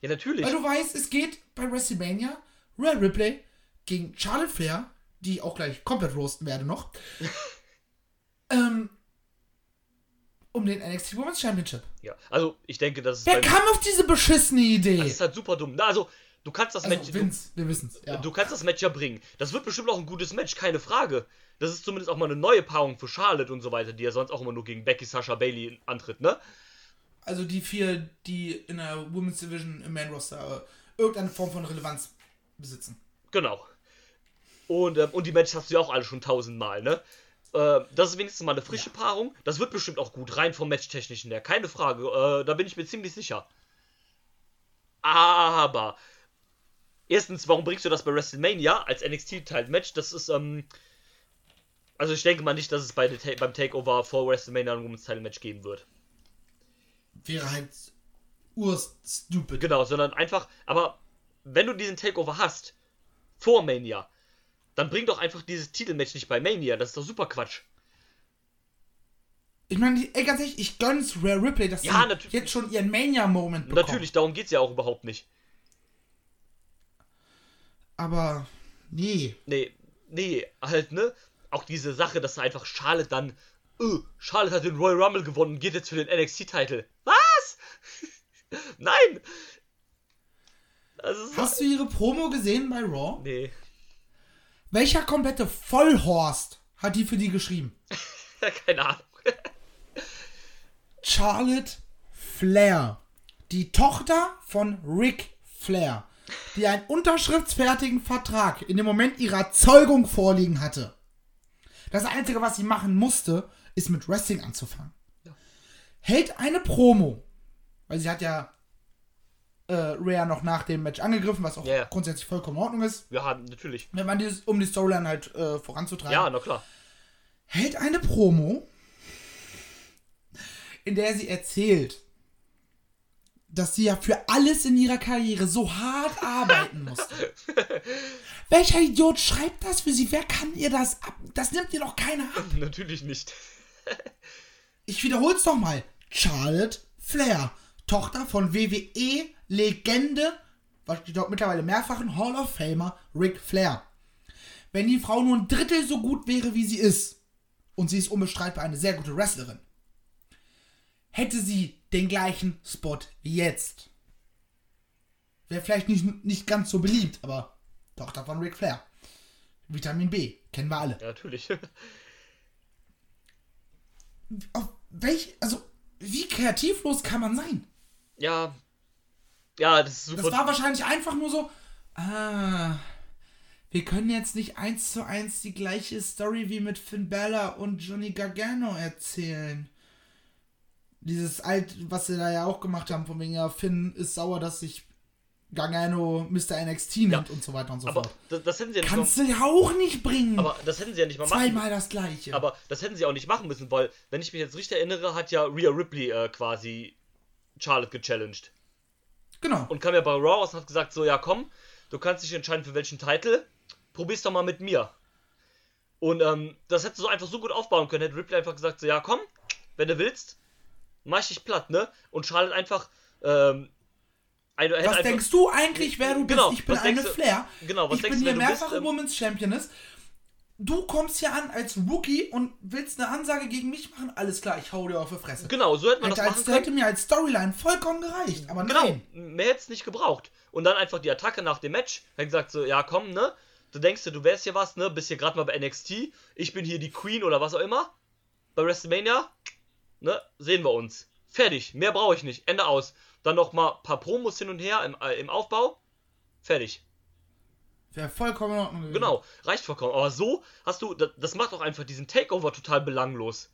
Ja, natürlich. Weil du weißt, es geht bei WrestleMania Rhea Ripley gegen Charlotte Flair, die ich auch gleich komplett roasten werde noch, ähm, um den NXT Women's Championship. Ja. Also, ich denke, das ist. Wer kam auf diese beschissene Idee? Das ist halt super dumm. Na, also, du kannst das Match. also, Vince, wir wissen's. Ja. Du, du kannst das Match ja bringen. Das wird bestimmt auch ein gutes Match, keine Frage. Das ist zumindest auch mal eine neue Paarung für Charlotte und so weiter, die ja sonst auch immer nur gegen Becky, Sasha, Bailey antritt, ne? Also die vier, die in der Women's Division im Main Roster äh, irgendeine Form von Relevanz besitzen. Genau. Und, ähm, und die Matches hast du ja auch alle schon tausendmal, ne? Äh, das ist wenigstens mal eine frische Paarung. Das wird bestimmt auch gut, rein vom Matchtechnischen her, keine Frage. Äh, da bin ich mir ziemlich sicher. Aber, erstens, warum bringst du das bei WrestleMania als NXT-Title-Match? Das ist, ähm, also ich denke mal nicht, dass es bei Ta beim Takeover vor WrestleMania ein Women's Title Match geben wird. Wäre halt urstupid. Genau, sondern einfach, aber wenn du diesen Takeover hast, vor Mania, dann bring doch einfach dieses Titelmatch nicht bei Mania. Das ist doch super Quatsch. Ich meine, ey, ganz ehrlich, ich gönn's Rare Ripley, dass Ja, sie jetzt schon ihren Mania-Moment bekommt. Natürlich, darum geht's ja auch überhaupt nicht. Aber, nee. Nee, nee, halt, ne? Auch diese Sache, dass einfach Charlotte dann, öh, Charlotte hat den Royal Rumble gewonnen und geht jetzt für den NXT-Titel. Was? Nein! Ist Hast du ihre Promo gesehen bei Raw? Nee, Welcher komplette Vollhorst hat die für die geschrieben? keine Ahnung. Charlotte Flair. Die Tochter von Ric Flair. Die einen unterschriftsfertigen Vertrag in dem Moment ihrer Zeugung vorliegen hatte. Das Einzige, was sie machen musste, ist mit Wrestling anzufangen. Hält eine Promo. Weil sie hat ja äh, Rhea noch nach dem Match angegriffen, was auch Ja, ja. grundsätzlich vollkommen in Ordnung ist. Ja, natürlich. Wenn man dieses, um die Storyline halt äh, voranzutreiben. Ja, na klar. hält eine Promo, in der sie erzählt, dass sie ja für alles in ihrer Karriere so hart arbeiten musste. Welcher Idiot schreibt das für sie? Wer kann ihr das ab? Das nimmt ihr doch keiner ab. Natürlich nicht. Ich wiederhol's doch mal. Charlotte Flair, Tochter von WWE-Legende, was steht dort mittlerweile mehrfachen Hall of Famer Ric Flair. Wenn die Frau nur ein Drittel so gut wäre, wie sie ist, und sie ist unbestreitbar eine sehr gute Wrestlerin, hätte sie den gleichen Spot wie jetzt. Wäre vielleicht nicht, nicht ganz so beliebt, aber Tochter von Ric Flair. Vitamin B, kennen wir alle. Ja, natürlich. Auf welch, also, wie kreativlos kann man sein? ja. Ja, das ist super. Das war wahrscheinlich einfach nur so, ah, wir können jetzt nicht eins zu eins die gleiche Story wie mit Finn Balor und Johnny Gargano erzählen. Dieses alt, was sie da ja auch gemacht haben, von wegen, ja, Finn ist sauer, dass sich Gargano Mr. NXT nennt und so weiter und so aber fort. das, das hätten sie ja nicht Kannst du ja auch nicht bringen. aber das hätten sie ja nicht mal machen. Zweimal das gleiche. Aber das hätten sie auch nicht machen müssen, weil, wenn ich mich jetzt richtig erinnere, hat ja Rhea Ripley äh, quasi Charlotte gechallenged. genau. Und kam ja bei Raw raus und hat gesagt, so, ja komm, du kannst dich entscheiden für welchen Titel, probier's doch mal mit mir. Und ähm, das hättest du einfach so gut aufbauen können, hätte Ripley einfach gesagt, so, ja komm, wenn du willst, mach ich dich platt, ne? Und Charlotte einfach, ähm, hätte Was einfach, denkst du eigentlich, wer du Genau, bist? Ich bin eine du- Flair. genau, was ich denkst bin du, hier bist, mehrfache ähm, Women's Championess. Du kommst hier an als Rookie und willst eine Ansage gegen mich machen? Alles klar, ich hau dir auf die Fresse. Genau, so hätte man Hätte, das als, machen können. hätte mir als Storyline vollkommen gereicht. Aber Genau, nein. mehr hätte es nicht gebraucht. Und dann einfach die Attacke nach dem Match. Hat gesagt so, ja komm, ne? Du denkst dir, du wärst hier was, ne? Bist hier gerade mal bei NXT. Ich bin hier die Queen oder was auch immer. Bei WrestleMania. Ne? Sehen wir uns. Fertig. Mehr brauche ich nicht. Ende aus. Dann noch mal ein paar Promos hin und her im, äh, im Aufbau. Fertig. Wäre vollkommen in Ordnung. Genau. Reicht vollkommen. Aber so hast du, das, macht auch einfach diesen Takeover total belanglos.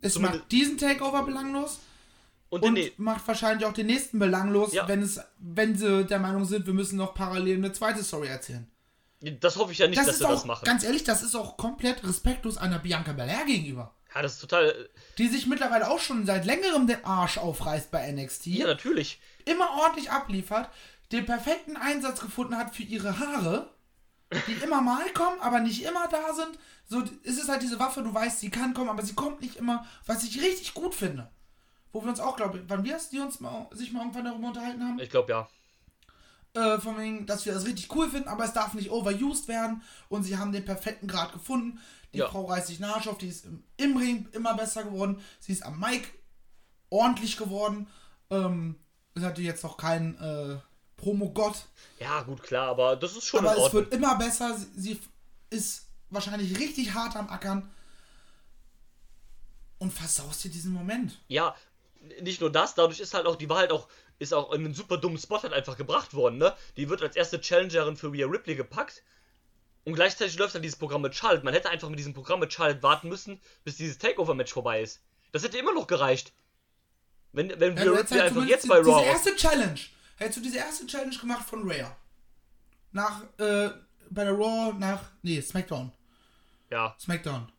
Es Zumindest- macht diesen Takeover belanglos. Und, Und macht wahrscheinlich auch den nächsten belanglos, Ja. wenn es, wenn sie der Meinung sind, wir müssen noch parallel eine zweite Story erzählen. das hoffe ich ja nicht, Das dass sie auch, das machen. ganz ehrlich, das ist auch komplett respektlos einer Bianca Belair gegenüber. Ja, das ist total. Die sich mittlerweile auch schon seit längerem den Arsch aufreißt bei NXT. Ja, natürlich. immer ordentlich abliefert, den perfekten Einsatz gefunden hat für ihre Haare, die immer mal kommen, aber nicht immer da sind. So ist es halt diese Waffe, du weißt, sie kann kommen, aber sie kommt nicht immer, was ich richtig gut finde. Wo wir uns auch, glaube ich, wann wir es, die uns mal, sich mal irgendwann darüber unterhalten haben, Ich glaube ja. Äh, von wegen, dass wir das richtig cool finden, aber es darf nicht overused werden und sie haben den perfekten Grad gefunden. Die Ja. Frau reißt sich auf, die ist im, im Ring immer besser geworden, sie ist am Mic ordentlich geworden. Ähm, ist natürlich jetzt noch kein äh, Promo-Gott, Ja, gut, klar, aber das ist schon aber es wird immer besser. Sie, sie ist wahrscheinlich richtig hart am Ackern und versaust dir diesen Moment. Ja, nicht nur das, dadurch ist halt auch, die war halt auch, ist auch in einen super dummen Spot halt einfach gebracht worden, ne? Die wird als erste Challengerin für Rhea Ripley gepackt. Und gleichzeitig läuft dann dieses Programm mit Charlotte. Man hätte einfach mit diesem Programm mit Charlotte warten müssen, bis dieses Takeover-Match vorbei ist. Das hätte immer noch gereicht. Wenn, wenn Ja, Rhea Ripley halt einfach jetzt bei Raw Diese erste Challenge. Hättest du diese erste Challenge gemacht von Rhea. Nach, äh, bei der Raw nach, nee, SmackDown. Ja, SmackDown.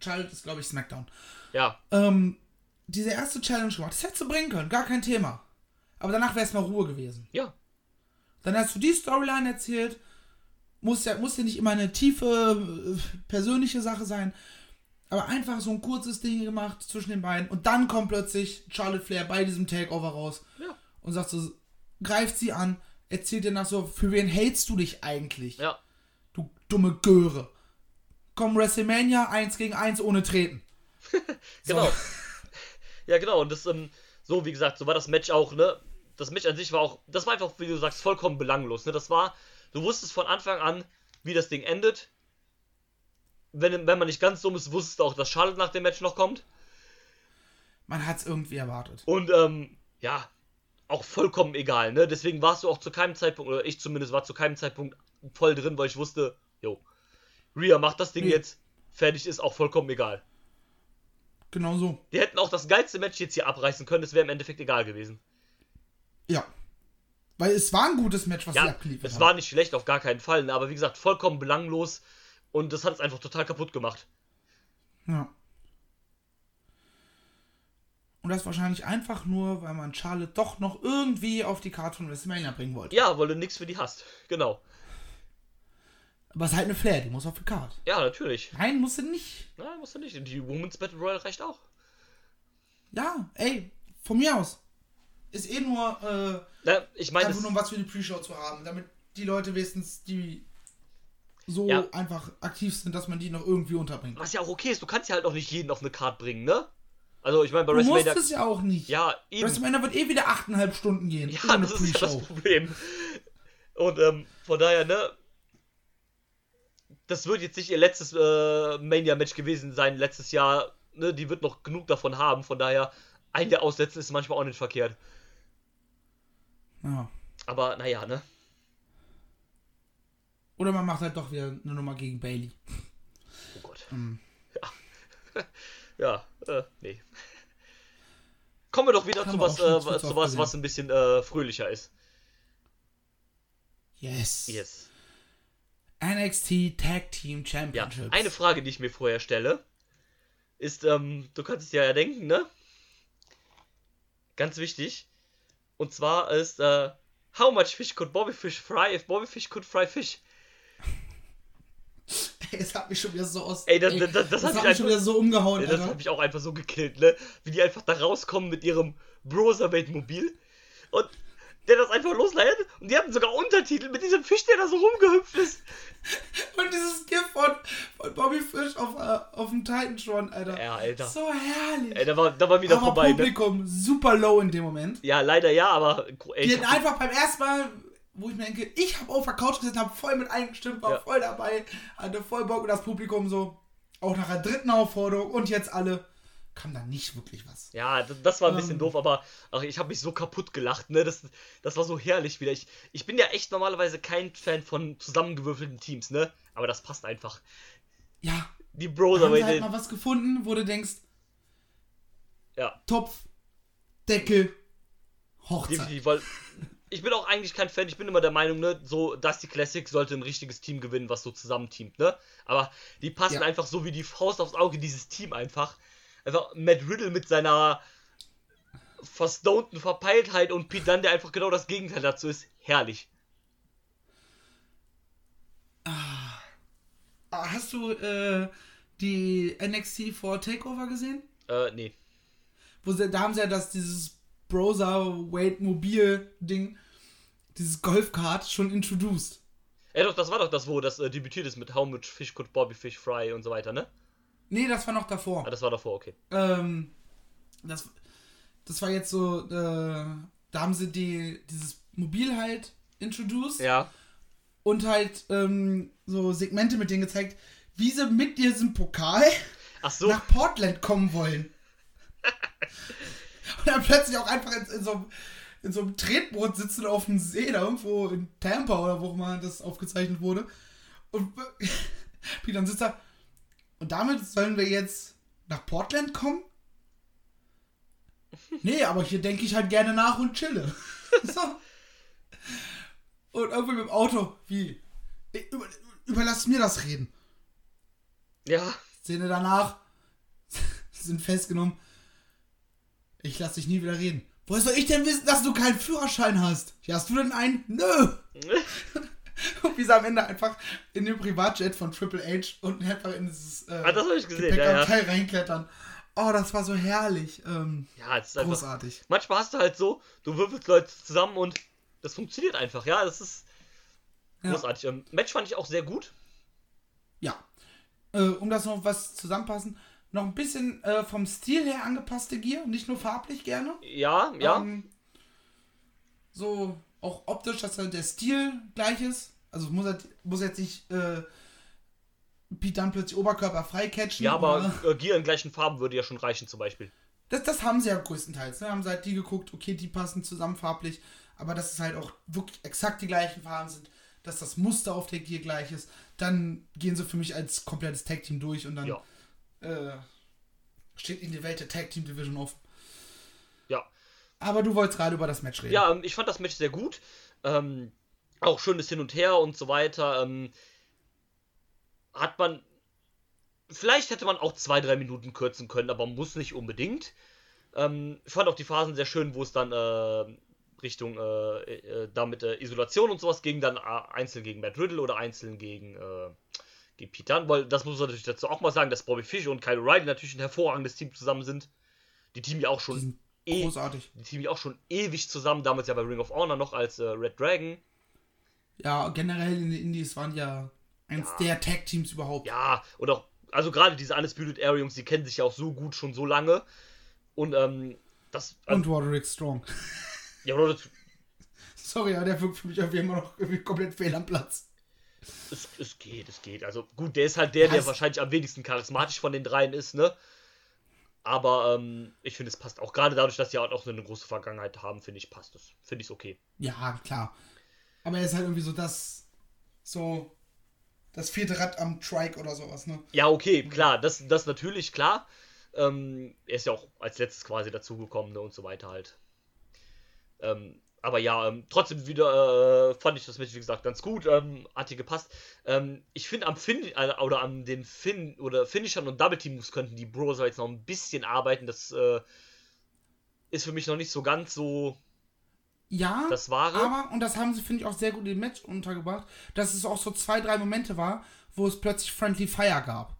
Charlotte ist, glaube ich, SmackDown. ja. Ähm, diese erste Challenge gemacht. Das hättest du bringen können, gar kein Thema. Aber danach wäre es mal Ruhe gewesen. Ja. Dann hast du die Storyline erzählt. Muss ja, muss ja nicht immer eine tiefe, äh, persönliche Sache sein. Aber einfach so ein kurzes Ding gemacht zwischen den beiden. Und dann kommt plötzlich Charlotte Flair bei diesem Takeover raus. Ja. Und sagt so, greift sie an, erzählt ihr nach so, für wen hältst du dich eigentlich? Ja. Du dumme Göre. Komm, WrestleMania 1 gegen 1 ohne Treten. Genau. Ja, genau. Und das, ähm, so wie gesagt, so war das Match auch, ne? Das Match an sich war auch, das war einfach, wie du sagst, vollkommen belanglos, ne? Das war, du wusstest von Anfang an, wie das Ding endet. Wenn, wenn man nicht ganz dumm ist, wusstest du auch, dass Charlotte nach dem Match noch kommt. Man hat es irgendwie erwartet. Und, ähm, ja, auch vollkommen egal, ne? Deswegen warst du auch zu keinem Zeitpunkt, oder ich zumindest war zu keinem Zeitpunkt voll drin, weil ich wusste, jo, Rhea macht das Ding Nee. jetzt, fertig ist auch vollkommen egal. Genau so. Die hätten auch das geilste Match jetzt hier abreißen können, es wäre im Endeffekt egal gewesen. Ja. Weil es war ein gutes Match, was sie Ja, abgeliefert es haben. war nicht schlecht, auf gar keinen Fall, ne? aber wie gesagt, vollkommen belanglos und das hat es einfach total kaputt gemacht. Ja. Und das wahrscheinlich einfach nur, weil man Charlotte doch noch irgendwie auf die Karte von WrestleMania bringen wollte. Ja, weil du nichts für die hast. Genau. Aber es ist halt eine Flair, die muss auf die Karte. Ja, natürlich. Nein, muss sie nicht. Na, musst du nicht. Die Women's Battle Royale reicht auch. Ja, ey, von mir aus. Ist eh nur, äh, Na, ich meine, einfach nur um was für die Pre-Show zu haben, damit die Leute wenigstens, die so Ja. einfach aktiv sind, dass man die noch irgendwie unterbringt. was ja auch okay ist, du kannst ja halt auch nicht jeden auf eine Karte bringen, ne? Also, ich meine, bei Du musst WrestleMania. es ja auch nicht. Ja, eben. WrestleMania wird eh wieder 8,5 Stunden gehen. Ja, das ist ja das. Problem. Und ähm, von daher, ne? Das wird jetzt nicht ihr letztes äh, Mania-Match gewesen sein, letztes Jahr. Ne? Die wird noch genug davon haben. Von daher, ein der aussetzen ist manchmal auch nicht verkehrt. Ja. Aber naja, ne? Oder man macht halt doch wieder eine Nummer gegen Bailey. Oh Gott. Mhm. Ja. ja, äh, nee. Kommen wir doch wieder Haben zu was, äh, zu was, was ein bisschen äh, fröhlicher ist. Yes. Yes. NXT Tag Team Ja, Championships. eine Frage, die ich mir vorher stelle, ist, ähm, du kannst es ja denken, ne? Ganz wichtig. Und zwar ist, äh, how much fish could Bobby Fish fry if Bobby Fish could fry fish? Ey, es hat mich schon wieder so aus. Ey, das- das- das- das hat mich mich schon einfach- wieder so umgehauen, Ja, das hat mich auch einfach so gekillt, ne? Wie die einfach da rauskommen mit ihrem Brosermate-Mobil und der das einfach losleiert und die hatten sogar Untertitel mit diesem Fisch, der da so rumgehüpft ist. Und dieses GIF von, von Bobby Fish auf, äh, auf dem Titantron, Alter. Ja, Alter. So herrlich. Ey, da war, da war wieder Aber vorbei, ne? Publikum super low in dem Moment. Ja, leider ja, aber ey, Die einfach beim ersten Mal, wo ich mir denke, ich habe auf der Couch gesessen, habe voll mit eingestimmt, war Ja. voll dabei, hatte voll Bock und das Publikum so, auch nach der dritten Aufforderung und jetzt alle, kam da nicht wirklich was. Ja, das war ein bisschen Ähm. doof, aber ach, ich habe mich so kaputt gelacht, ne? Das, das war so herrlich wieder. Ich, ich bin ja echt normalerweise kein Fan von zusammengewürfelten Teams, ne? Aber das passt einfach. Ja, Die Bros, haben sie halt mal was gefunden, wo du denkst, ja, Topf, Deckel, Hochzeit. Weil ich bin auch eigentlich kein Fan. Ich bin immer der Meinung, ne, so Dusty Classic sollte ein richtiges Team gewinnen, was so zusammenteamt, ne? Aber die passen Ja. einfach so wie die Faust aufs Auge, dieses Team einfach. Einfach Matt Riddle mit seiner verstonten Verpeiltheit und Pete Dunne, der einfach genau das Gegenteil dazu ist. Herrlich. Ah, Hast du äh, die NXT vor Takeover gesehen? Äh, nee. Wo sie, da haben sie ja das, dieses Browser Wade Mobil Ding, dieses Golfkart schon introduced. Ja doch, das war doch das, wo das äh, debütiert ist mit How much fish could Bobby Fish fry und so weiter, ne? Nee, das war noch davor. Ah, das war davor, okay. Ähm, das, das war jetzt so, äh, da haben sie die, dieses Mobil halt introduced Ja. und halt ähm, so Segmente mit denen gezeigt, wie sie mit diesem Pokal Ach so. nach Portland kommen wollen. und dann plötzlich auch einfach in, in, so, einem- in so einem Tretboot sitzen auf dem See da irgendwo in Tampa oder wo auch immer das aufgezeichnet wurde. Und dann sitzt er. Und damit sollen wir jetzt nach Portland kommen? Nee, aber hier denke ich halt gerne nach und chille. so. Und irgendwie mit dem Auto, wie? Über, überlasst mir das Reden. Ja. Szene danach sind festgenommen. Ich lass dich nie wieder reden. Woher soll ich denn wissen, dass du keinen Führerschein hast? Hast du denn einen? Nö. Und wie sie am Ende einfach in den Privatjet von Triple H und einfach in dieses äh, Ah, das hab ich gesehen, ja, ja. Reinklettern. Oh, das war so herrlich. Ähm, Ja, es ist einfach. großartig. Manchmal hast du halt so, du würfelst Leute zusammen und das funktioniert einfach, ja. Das ist Ja. großartig. Ähm, Match fand ich auch sehr gut. Ja. Äh, um das noch was zusammenpassen, noch ein bisschen äh, vom Stil her angepasste Gear, nicht nur farblich gerne. Ja, ja. Ähm, so auch optisch, dass halt der Stil gleich ist. Also muss, halt, muss jetzt nicht äh, Pete dann plötzlich Oberkörper frei catchen. ja, aber äh, Gear in gleichen Farben würde ja schon reichen, zum Beispiel. das, das haben sie ja größtenteils. Ne? Haben sie halt die geguckt, okay, die passen zusammen farblich, aber dass es halt auch wirklich exakt die gleichen Farben sind, dass das Muster auf der Gear gleich ist, dann gehen sie für mich als komplettes Tag-Team durch und dann Ja. äh, steht in die Welt der Tag-Team-Division offen. Aber du wolltest gerade über das Match reden. Ja, ähm, ich fand das Match sehr gut. Ähm, auch schönes Hin und Her und so weiter. Ähm, hat man. Vielleicht hätte man auch zwei, drei Minuten kürzen können, aber muss nicht unbedingt. Ähm, ich fand auch die Phasen sehr schön, wo es dann äh, Richtung äh, äh, damit Isolation und sowas ging, dann äh, einzeln gegen Matt Riddle oder einzeln gegen, äh, gegen Pete Dunne, weil das muss man natürlich dazu auch mal sagen, dass Bobby Fish und Kyle O'Reilly natürlich ein hervorragendes Team zusammen sind. Die Team ja auch schon eh großartig. die Team ja auch schon ewig zusammen, damals ja bei Ring of Honor noch als äh, Red Dragon. Ja, generell in den Indies waren ja eins Ja. der Tag-Teams überhaupt. Ja, und auch, also gerade diese Undisputed Area Jungs, die kennen sich ja auch so gut schon so lange. Und ähm, das. Und Roderick Strong. ja, oder das, Sorry, aber der wirkt für mich irgendwie immer noch irgendwie komplett fehl am Platz. es, es geht, es geht. Also gut, der ist halt der, der Was? wahrscheinlich am wenigsten charismatisch von den dreien ist, ne? Aber ähm, ich finde, es passt auch. Gerade dadurch, dass die halt auch so eine große Vergangenheit haben, finde ich, passt es. Finde ich es okay. Ja, klar. Aber er ist halt irgendwie so das, so, das vierte Rad am Trike oder sowas, ne? Ja, okay, klar, das, das natürlich, klar. Ähm, er ist ja auch als letztes quasi dazugekommen ne, und so weiter halt. Ähm, aber ja, ähm, trotzdem wieder äh, fand ich das Match, wie gesagt, ganz gut. Ähm, hat hier gepasst. Ähm, ich finde am Fin äh, oder an den Fin oder Finishern und Double Team Moves könnten die Bros jetzt noch ein bisschen arbeiten. Das äh, ist für mich noch nicht so ganz so Ja, das Wahre. aber, und das haben sie, finde ich, auch sehr gut im Match untergebracht, dass es auch so zwei, drei Momente war, wo es plötzlich Friendly Fire gab.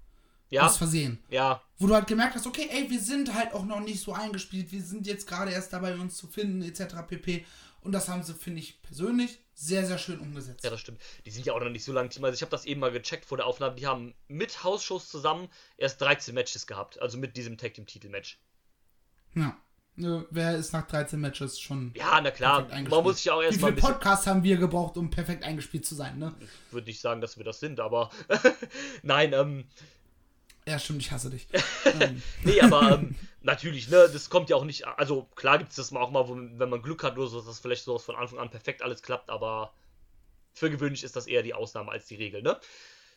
ja, Aus Versehen. ja, Wo du halt gemerkt hast, okay, ey, wir sind halt auch noch nicht so eingespielt, wir sind jetzt gerade erst dabei, uns zu finden, etc. pp. Und das haben sie, finde ich, persönlich sehr, sehr schön umgesetzt. Ja, das stimmt. Die sind ja auch noch nicht so lange Team. Also ich habe das eben mal gecheckt vor der Aufnahme. Die haben mit Hausshows zusammen erst 13 Matches gehabt. Also mit diesem Tag Team Titel-Match. Ja. Ne, Wer ist nach 13 Matches schon Ja, na klar. Man muss sich auch Wie erstmal viele. Podcasts haben wir gebraucht, um perfekt eingespielt zu sein, ne? Ich würde nicht sagen, dass wir das sind, aber. Nein, ähm. Ja, stimmt, ich hasse dich. ähm, Nee, aber ähm, natürlich, ne, das kommt ja auch nicht. Also klar gibt es das mal auch mal, wo, wenn man Glück hat oder so, dass das vielleicht so von Anfang an perfekt alles klappt, aber für gewöhnlich ist das eher die Ausnahme als die Regel, ne?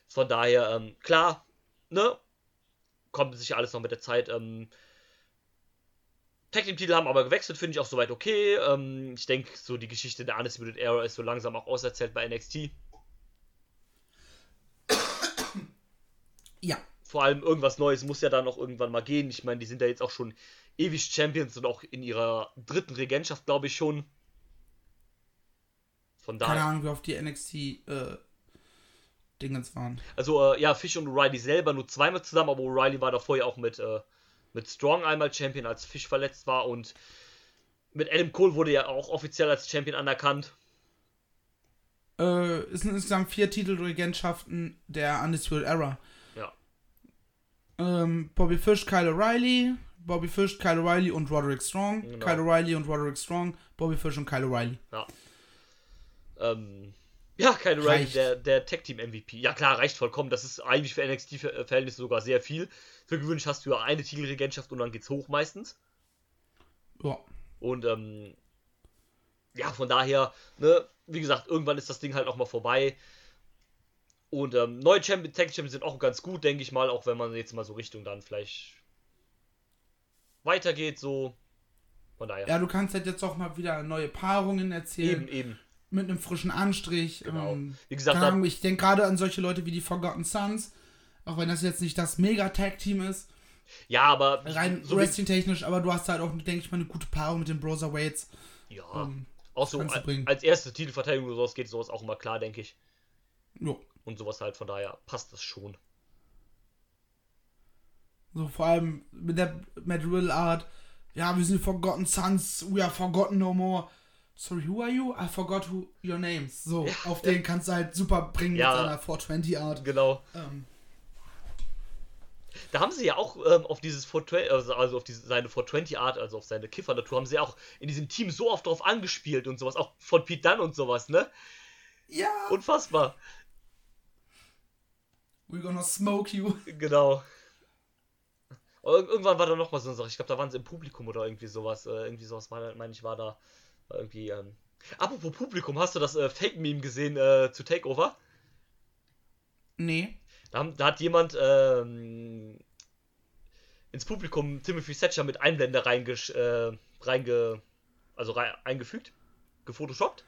Von daher, ähm, klar, ne? Kommt sicher alles noch mit der Zeit. Ähm, Tag Team Titel haben aber gewechselt, finde ich auch soweit okay. Ähm, ich denke, so die Geschichte der Undisputed Era ist so langsam auch auserzählt bei NXT. Ja. Vor allem irgendwas Neues muss ja da noch irgendwann mal gehen. Ich meine, die sind ja jetzt auch schon ewig Champions und auch in ihrer dritten Regentschaft, glaube ich schon. Von Keine daher. Ahnung, wie auf die NXT äh, Dingens waren. Also, äh, ja, Fish und O'Reilly selber nur zweimal zusammen, aber O'Reilly war davor ja auch mit, äh, mit Strong einmal Champion, als Fish verletzt war und mit Adam Cole wurde ja auch offiziell als Champion anerkannt. Äh, es sind insgesamt vier Titelregentschaften der Undisputed Era. Ähm, Bobby Fish, Kyle O'Reilly, Bobby Fish, Kyle O'Reilly und Roderick Strong. Genau. Kyle O'Reilly und Roderick Strong, Bobby Fish und Kyle O'Reilly. Ja. Ähm, ja, Kyle O'Reilly, der, der Tag Team MVP. Ja, klar, reicht vollkommen. Das ist eigentlich für NXT-Verhältnisse sogar sehr viel. Für gewöhnlich hast du ja eine Titelregentschaft und dann geht's hoch meistens. Ja. Und ähm, ja, von daher, ne, wie gesagt, irgendwann ist das Ding halt auch mal vorbei. Und ähm, neue Champion, Tag Champions sind auch ganz gut, denke ich mal, auch wenn man jetzt mal so Richtung dann vielleicht weitergeht, so. Von daher. Ja, du kannst halt jetzt auch mal wieder neue Paarungen erzählen. eben, eben. Mit einem frischen Anstrich. Genau. Ähm, Wie gesagt, Ahnung, ich denke gerade an solche Leute wie die Forgotten Sons. Auch wenn das jetzt nicht das Mega-Tag-Team ist. Ja, aber Rein so Wrestling-technisch, aber du hast halt auch, denke ich mal, eine gute Paarung mit den Brother Waits. ja, ähm, auch so als, als erste Titelverteidigung oder sowas geht sowas auch immer klar, denke ich. Jo. Und sowas halt, von daher passt das schon. So vor allem mit der Matt Riddle Art. Ja, wir sind Forgotten Sons, we are forgotten no more. Sorry, who are you? I forgot who your names. So, auf den kannst du halt super bringen Ja. mit seiner 420 Art. Genau. Ähm, Da haben sie ja auch ähm, auf dieses 420, also, also auf diese, seine 420 Art, also auf seine Kiffer-Natur, haben sie ja auch in diesem Team so oft drauf angespielt und sowas, auch von Pete Dunne und sowas, ne? ja, Unfassbar. We're gonna smoke you. Genau. Und irgendwann war da noch mal so eine Sache, ich glaube, da waren sie im Publikum oder irgendwie sowas, äh, irgendwie sowas, meine mein ich, war da war irgendwie, ähm... Apropos Publikum, hast du das äh, Fake-Meme gesehen äh, zu Takeover? Nee. Da, haben, da hat jemand ähm, ins Publikum Timothy Thatcher mit Einblende reingesch, äh, reinge, also rei eingefügt, gefotoshoppt,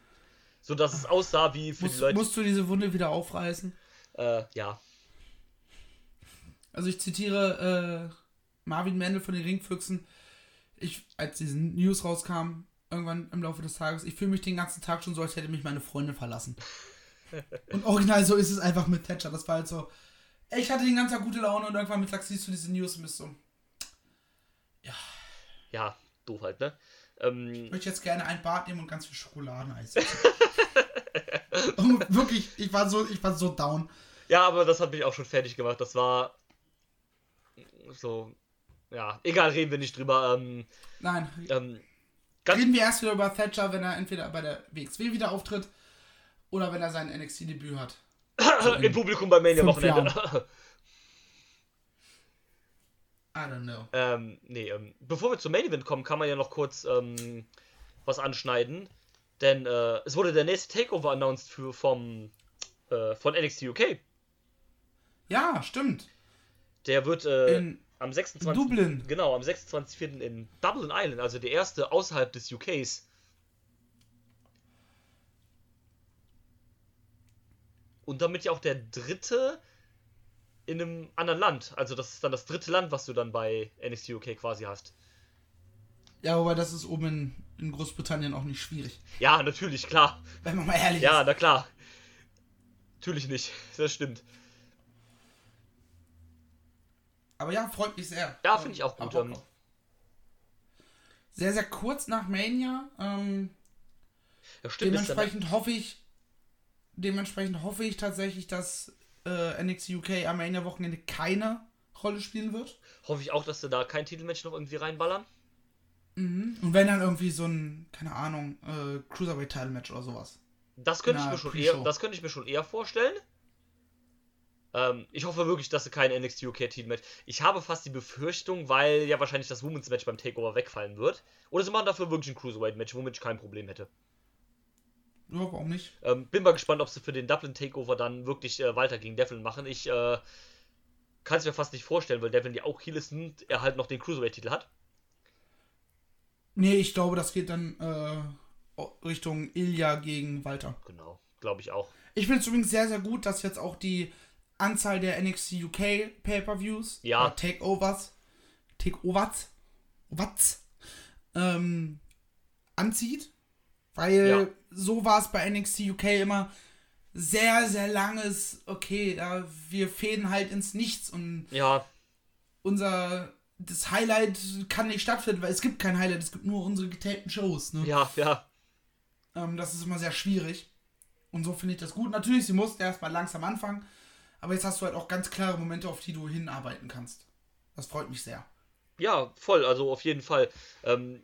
so dass es aussah wie für die Musst, Leute. musst du diese Wunde wieder aufreißen? Äh, ja, Also ich zitiere äh, Marvin Mendel von den Ringfüchsen. Ich, als diese News rauskam, irgendwann im Laufe des Tages, ich fühle mich den ganzen Tag schon so, als hätte mich meine Freundin verlassen. Und original so ist es einfach mit Thatcher. Das war halt so. Ich hatte den ganzen Tag gute Laune und irgendwann mittags siehst du diese News und bist so. ja, doof halt, ne? Ähm, Ich möchte jetzt gerne ein Bad nehmen und ganz viel Schokoladeneis. wirklich, ich war so, ich war so down. ja, aber das hat mich auch schon fertig gemacht. Das war so, ja, egal, reden wir nicht drüber. Ähm, Nein. ähm, Reden wir erst wieder über Thatcher, wenn er entweder bei der WXW wieder auftritt oder wenn er sein NXT-Debüt hat. im Publikum bei Mania Wochenende. I don't know. Ähm, nee, ähm, bevor wir zum Main Event kommen, kann man ja noch kurz ähm, was anschneiden. Denn äh, es wurde der nächste Takeover announced für, vom, äh, von NXT UK. Ja, stimmt. Der wird äh, In am 26. Dublin. Genau, am 26.04. in Dublin Island, also der erste außerhalb des UKs. Und damit ja auch der dritte in einem anderen Land. Also das ist dann das dritte Land, was du dann bei NXT UK quasi hast. Ja, wobei das ist oben in, in Großbritannien auch nicht schwierig. Ja, natürlich, klar. Wenn man mal ehrlich Ja, ist. na klar. Natürlich nicht. Das stimmt. Aber ja, freut mich sehr. Ja, finde ich auch gut, ähm. Sehr, sehr kurz nach Mania. Ähm, Ja, stimmt. Dementsprechend hoffe ich, dementsprechend hoffe ich tatsächlich, dass äh, NXT UK am Mania-Wochenende keine Rolle spielen wird. hoffe ich auch, dass sie da kein Titelmatch noch irgendwie reinballern. Mhm. Und wenn dann irgendwie so ein, keine Ahnung, äh, Cruiserweight-Title-Match oder sowas. Das könnte ich mir schon eher, das könnte ich mir schon eher vorstellen. Ähm, ich hoffe wirklich, dass sie kein NXT UK Titelmatch. Ich habe fast die Befürchtung, weil ja wahrscheinlich das Women's Match beim Takeover wegfallen wird. Oder sie machen dafür wirklich ein Cruiserweight Match, womit ich kein Problem hätte. Ja, warum nicht? Ähm, bin mal gespannt, ob sie für den Dublin Takeover dann wirklich äh, weiter gegen Devlin machen. Ich äh, kann es mir fast nicht vorstellen, weil Devlin ja auch Heel ist und er halt noch den Cruiserweight Titel hat. Nee, ich glaube, das geht dann äh, Richtung Ilya gegen Walter. Genau, glaube ich auch. Ich finde es übrigens sehr, sehr gut, dass jetzt auch die Anzahl der NXT UK Pay-Per-Views, Ja. oder Takeovers, Takeovers, Overs, ähm, anzieht. Weil Ja. so war es bei NXT UK immer sehr, sehr langes, okay, ja, wir fäden halt ins Nichts und Ja, unser, das Highlight kann nicht stattfinden, weil es gibt kein Highlight, es gibt nur unsere getapten Shows, ne? ja, ja. Ähm, das ist immer sehr schwierig. Und so finde ich das gut. Natürlich, sie mussten erstmal langsam anfangen. Aber jetzt hast du halt auch ganz klare Momente, auf die du hinarbeiten kannst. Das freut mich sehr. Ja, voll, also auf jeden Fall. Ähm,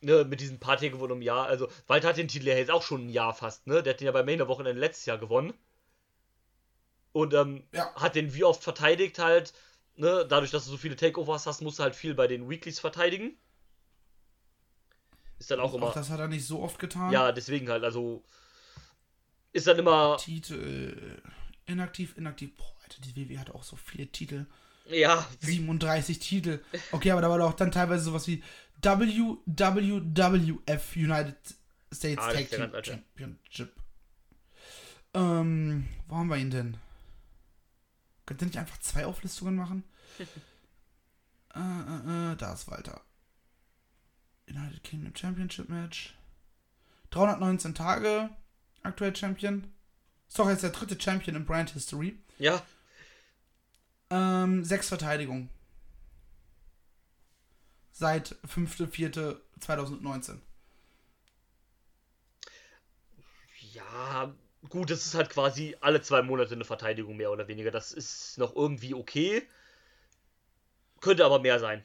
ne, mit diesen paar Takeover im Jahr, also Walter hat den Titel ja jetzt auch schon ein Jahr fast, ne? Der hat den ja beim Main Wochenende letztes Jahr gewonnen. Und ähm, Ja. hat den wie oft verteidigt halt, ne? Dadurch, dass du so viele Takeovers hast, musst du halt viel bei den Weeklies verteidigen. Ist dann auch immer. Auch das hat er nicht so oft getan. Ja, deswegen halt, also ist dann immer, Titel. Inaktiv, inaktiv. Boah, Alter, die WWE hat auch so viele Titel. ja, 37 Titel. Okay, aber da war doch dann teilweise sowas wie WWWF United States Ah, Tag Team. Championship. Ähm, wo haben wir ihn denn? Könnt ihr nicht einfach zwei Auflistungen machen? äh, äh, äh, da ist Walter. United Kingdom Championship Match. 319 Tage, aktuell Champion. Ist doch jetzt der dritte Champion in Brand History. ja, Ähm, sechs Verteidigungen. Seit 5.4.2019. ja, gut, das ist halt quasi alle zwei Monate eine Verteidigung mehr oder weniger. Das ist noch irgendwie okay. Könnte aber mehr sein.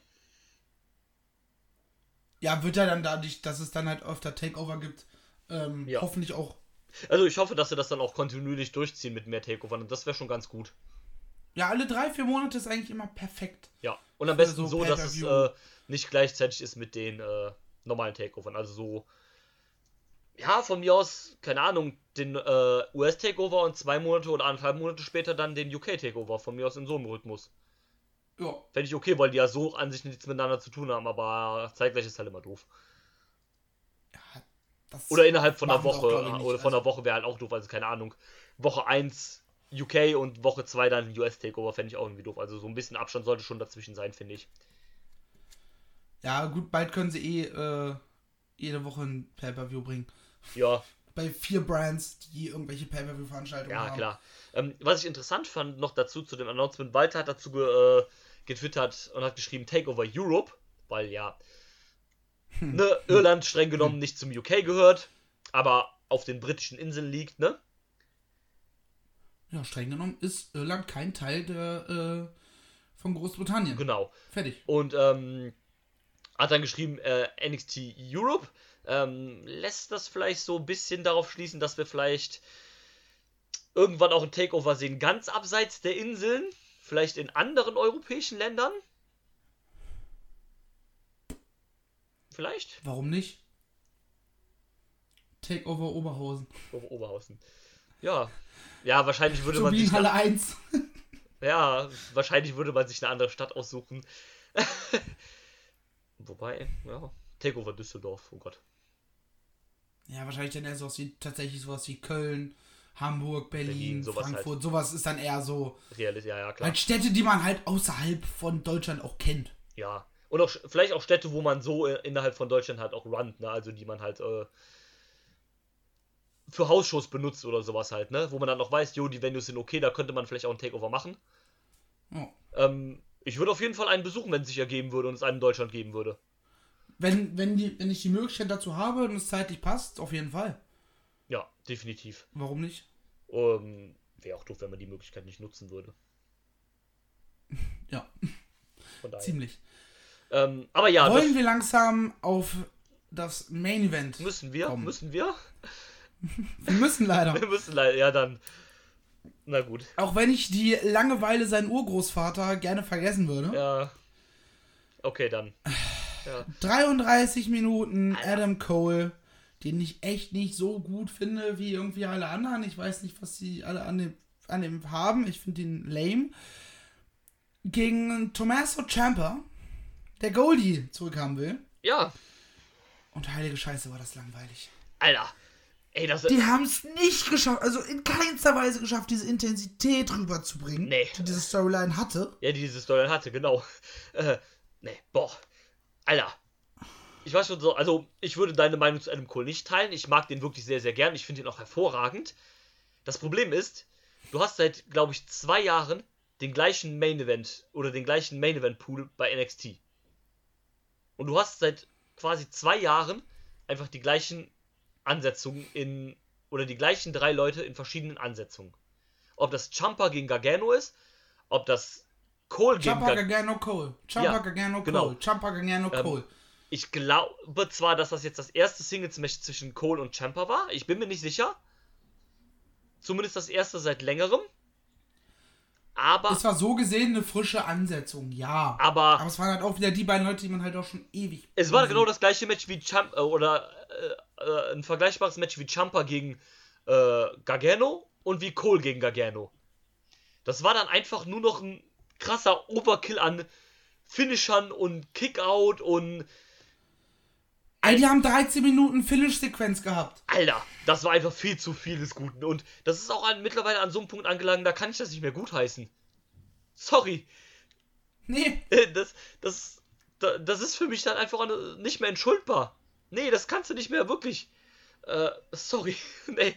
Ja, wird ja dann dadurch, dass es dann halt öfter Takeover gibt, ähm, Ja. hoffentlich auch. Also ich hoffe, dass sie das dann auch kontinuierlich durchziehen mit mehr Takeovern und das wäre schon ganz gut. Ja, alle drei, vier Monate ist eigentlich immer perfekt. Ja. Und am besten so so, dass es äh, nicht gleichzeitig ist mit den äh, normalen Takeovern. Also so. Ja, von mir aus, keine Ahnung, den äh, US-Takeover und zwei Monate oder anderthalb Monate später dann den UK-Takeover. Von mir aus in so einem Rhythmus. Ja. Fände ich okay, weil die ja so an sich nichts miteinander zu tun haben, aber zeitgleich ist halt immer doof. Das Oder innerhalb von einer auch, Woche. ich, nicht. oder von Also- einer Woche wäre halt auch doof, also keine Ahnung. Woche 1 UK und Woche 2 dann US-Takeover fände ich auch irgendwie doof. Also so ein bisschen Abstand sollte schon dazwischen sein, finde ich. Ja, gut, bald können sie eh äh, jede Woche ein Pay-Per-View bringen. Ja, Bei vier Brands, die irgendwelche Pay-Per-View-Veranstaltungen ja, haben. klar. Ähm, was ich interessant fand, noch dazu zu dem Announcement, Walter hat dazu ge äh, getwittert und hat geschrieben Takeover Europe, weil ja. Ne, Irland streng genommen nicht zum UK gehört, aber auf den britischen Inseln liegt, ne? Ja, streng genommen ist Irland kein Teil der, äh, von Großbritannien. Genau. Fertig. Und ähm, hat dann geschrieben, äh, NXT Europe ähm, lässt das vielleicht so ein bisschen darauf schließen, dass wir vielleicht irgendwann auch ein Takeover sehen, ganz abseits der Inseln, vielleicht in anderen europäischen Ländern. Vielleicht? Warum nicht? Takeover Oberhausen. Ober Oberhausen. Ja. Ja, wahrscheinlich würde man sich. Turbinenhalle 1. Ja, wahrscheinlich würde man sich eine andere Stadt aussuchen. Wobei, ja. Takeover Düsseldorf, oh Gott. Ja, wahrscheinlich dann eher sowas wie, tatsächlich sowas wie Köln, Hamburg, Berlin, Berlin, sowas halt. Frankfurt. Sowas ist dann eher so. Realist, ja, ja, klar. Halt Städte, die man halt außerhalb von Deutschland auch kennt. Ja. Und auch vielleicht auch Städte, wo man so äh, innerhalb von Deutschland halt auch runnt, ne? Also die man halt äh, für Hausshows benutzt oder sowas halt, ne? Wo man dann auch weiß, jo, die Venues sind okay, da könnte man vielleicht auch ein Takeover machen. Ja. Ähm, ich würde auf jeden Fall einen besuchen, wenn es sich ergeben würde und es einen in Deutschland geben würde. Wenn, wenn, die, wenn ich die Möglichkeit dazu habe und es zeitlich passt, auf jeden Fall. Ja, definitiv. Warum nicht? Ähm, Wäre auch doof, wenn man die Möglichkeit nicht nutzen würde. Ja, Von daher. ziemlich. Ähm, aber ja, Wollen wir langsam auf das Main Event? müssen wir, kommen? müssen wir. Wir müssen leider. Wir müssen leider, ja dann. Na gut. Auch wenn ich die Langeweile sein Urgroßvater gerne vergessen würde. Ja. Okay, dann. Ja. 33 Minuten. Adam Cole, den ich echt nicht so gut finde wie irgendwie alle anderen. Ich weiß nicht, was sie alle an dem, an dem haben. Ich finde ihn lame. Gegen Tommaso Ciampa, der Goldie zurückhaben will. ja, Und heilige Scheiße war das langweilig. Alter. Ey, das Die haben es nicht geschafft, also in keinster Weise geschafft, diese Intensität rüberzubringen, Nee. die diese Storyline hatte. Ja, die diese Story hatte, genau. Äh, nee, boah. Alter. Ich weiß schon so, also ich würde deine Meinung zu Adam Cole nicht teilen. Ich mag den wirklich sehr, sehr gern. Ich finde ihn auch hervorragend. Das Problem ist, du hast seit, glaube ich, zwei Jahren den gleichen Main Event oder den gleichen Main Event Pool bei NXT. Und du hast seit quasi zwei Jahren einfach die gleichen Ansetzungen in, oder die gleichen drei Leute in verschiedenen Ansetzungen. Ob das Champa gegen Gargano ist, ob das Cole gegen Champa Gargano. Cole. Champa Ja, Gargano Cole. genau. Champa Gargano Ähm, Cole. Ich glaube zwar, dass das jetzt das erste Singles-Match zwischen Cole und Champa war. Ich bin mir nicht sicher. Zumindest das erste seit längerem. Aber, Es war so gesehen eine frische Ansetzung, ja. aber Aber es waren halt auch wieder die beiden Leute, die man halt auch schon ewig. es war genau das gleiche Match wie Champa, oder äh, äh, ein vergleichbares Match wie Champa gegen äh, Gargano und wie Cole gegen Gargano. Das war dann einfach nur noch ein krasser Overkill an Finishern und Kickout und Ey, die haben 13 Minuten Finish-Sequenz gehabt. Alter, das war einfach viel zu viel des Guten. Und das ist auch an, mittlerweile an so einem Punkt angelangt, da kann ich das nicht mehr gutheißen. Sorry. Nee, Äh, Das, das, da- das ist für mich dann einfach nicht mehr entschuldbar. Nee, das kannst du nicht mehr wirklich. Äh, sorry. nee.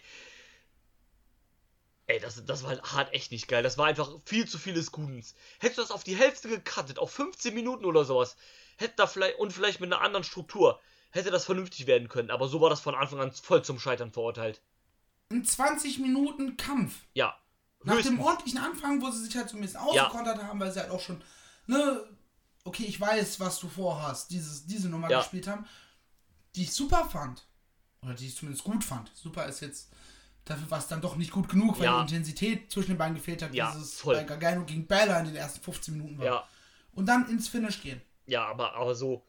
Ey, das, das war halt hart echt nicht geil. Das war einfach viel zu viel des Guten. Hättest du das auf die Hälfte gecuttet, auf 15 Minuten oder sowas, hätte da vielleicht, und vielleicht mit einer anderen Struktur, hätte das vernünftig werden können. Aber so war das von Anfang an voll zum Scheitern verurteilt. ein 20 Minuten Kampf. Ja. Nach Höchstens. dem ordentlichen Anfang, wo sie sich halt so ein bisschen ausgekontert haben, weil sie halt auch schon, ne, okay, ich weiß, was du vorhast, dieses, diese Nummer Ja. gespielt haben, die ich super fand. Oder die ich zumindest gut fand. Super ist jetzt, dafür war es dann doch nicht gut genug, weil Ja. die Intensität zwischen den beiden gefehlt hat, Ja, dieses voll. bei Gargano gegen Bella in den ersten 15 Minuten war. Ja. Und dann ins Finish gehen. Ja, aber, aber so.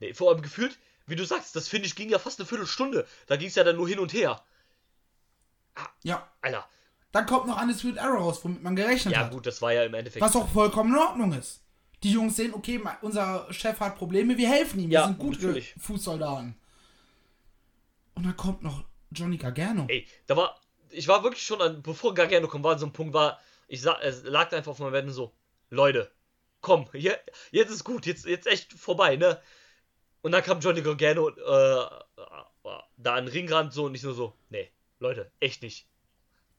Nee, vor allem gefühlt, wie du sagst, das Finish ging ja fast eine Viertelstunde. Da ging es ja dann nur hin und her. Ja. Alter. Dann kommt noch Undisputed Arrow raus, womit man gerechnet Ja, hat. gut, das war ja im Endeffekt. Was auch vollkommen in Ordnung ist. Die Jungs sehen, okay, unser Chef hat Probleme, wir helfen ihm. Ja, wir sind gute. Fußsoldaten. Und dann kommt noch Johnny Gargano. Ey, da war. Ich war wirklich schon an, bevor Gargano kam, war so ein Punkt, war. Ich sag, es lag einfach auf meinem Wetten so. Leute, komm, je, jetzt ist gut, jetzt, jetzt echt vorbei, ne? Und dann kam Johnny Gargano äh, äh, da an den Ringrand so und ich nur so, nee, Leute, echt nicht.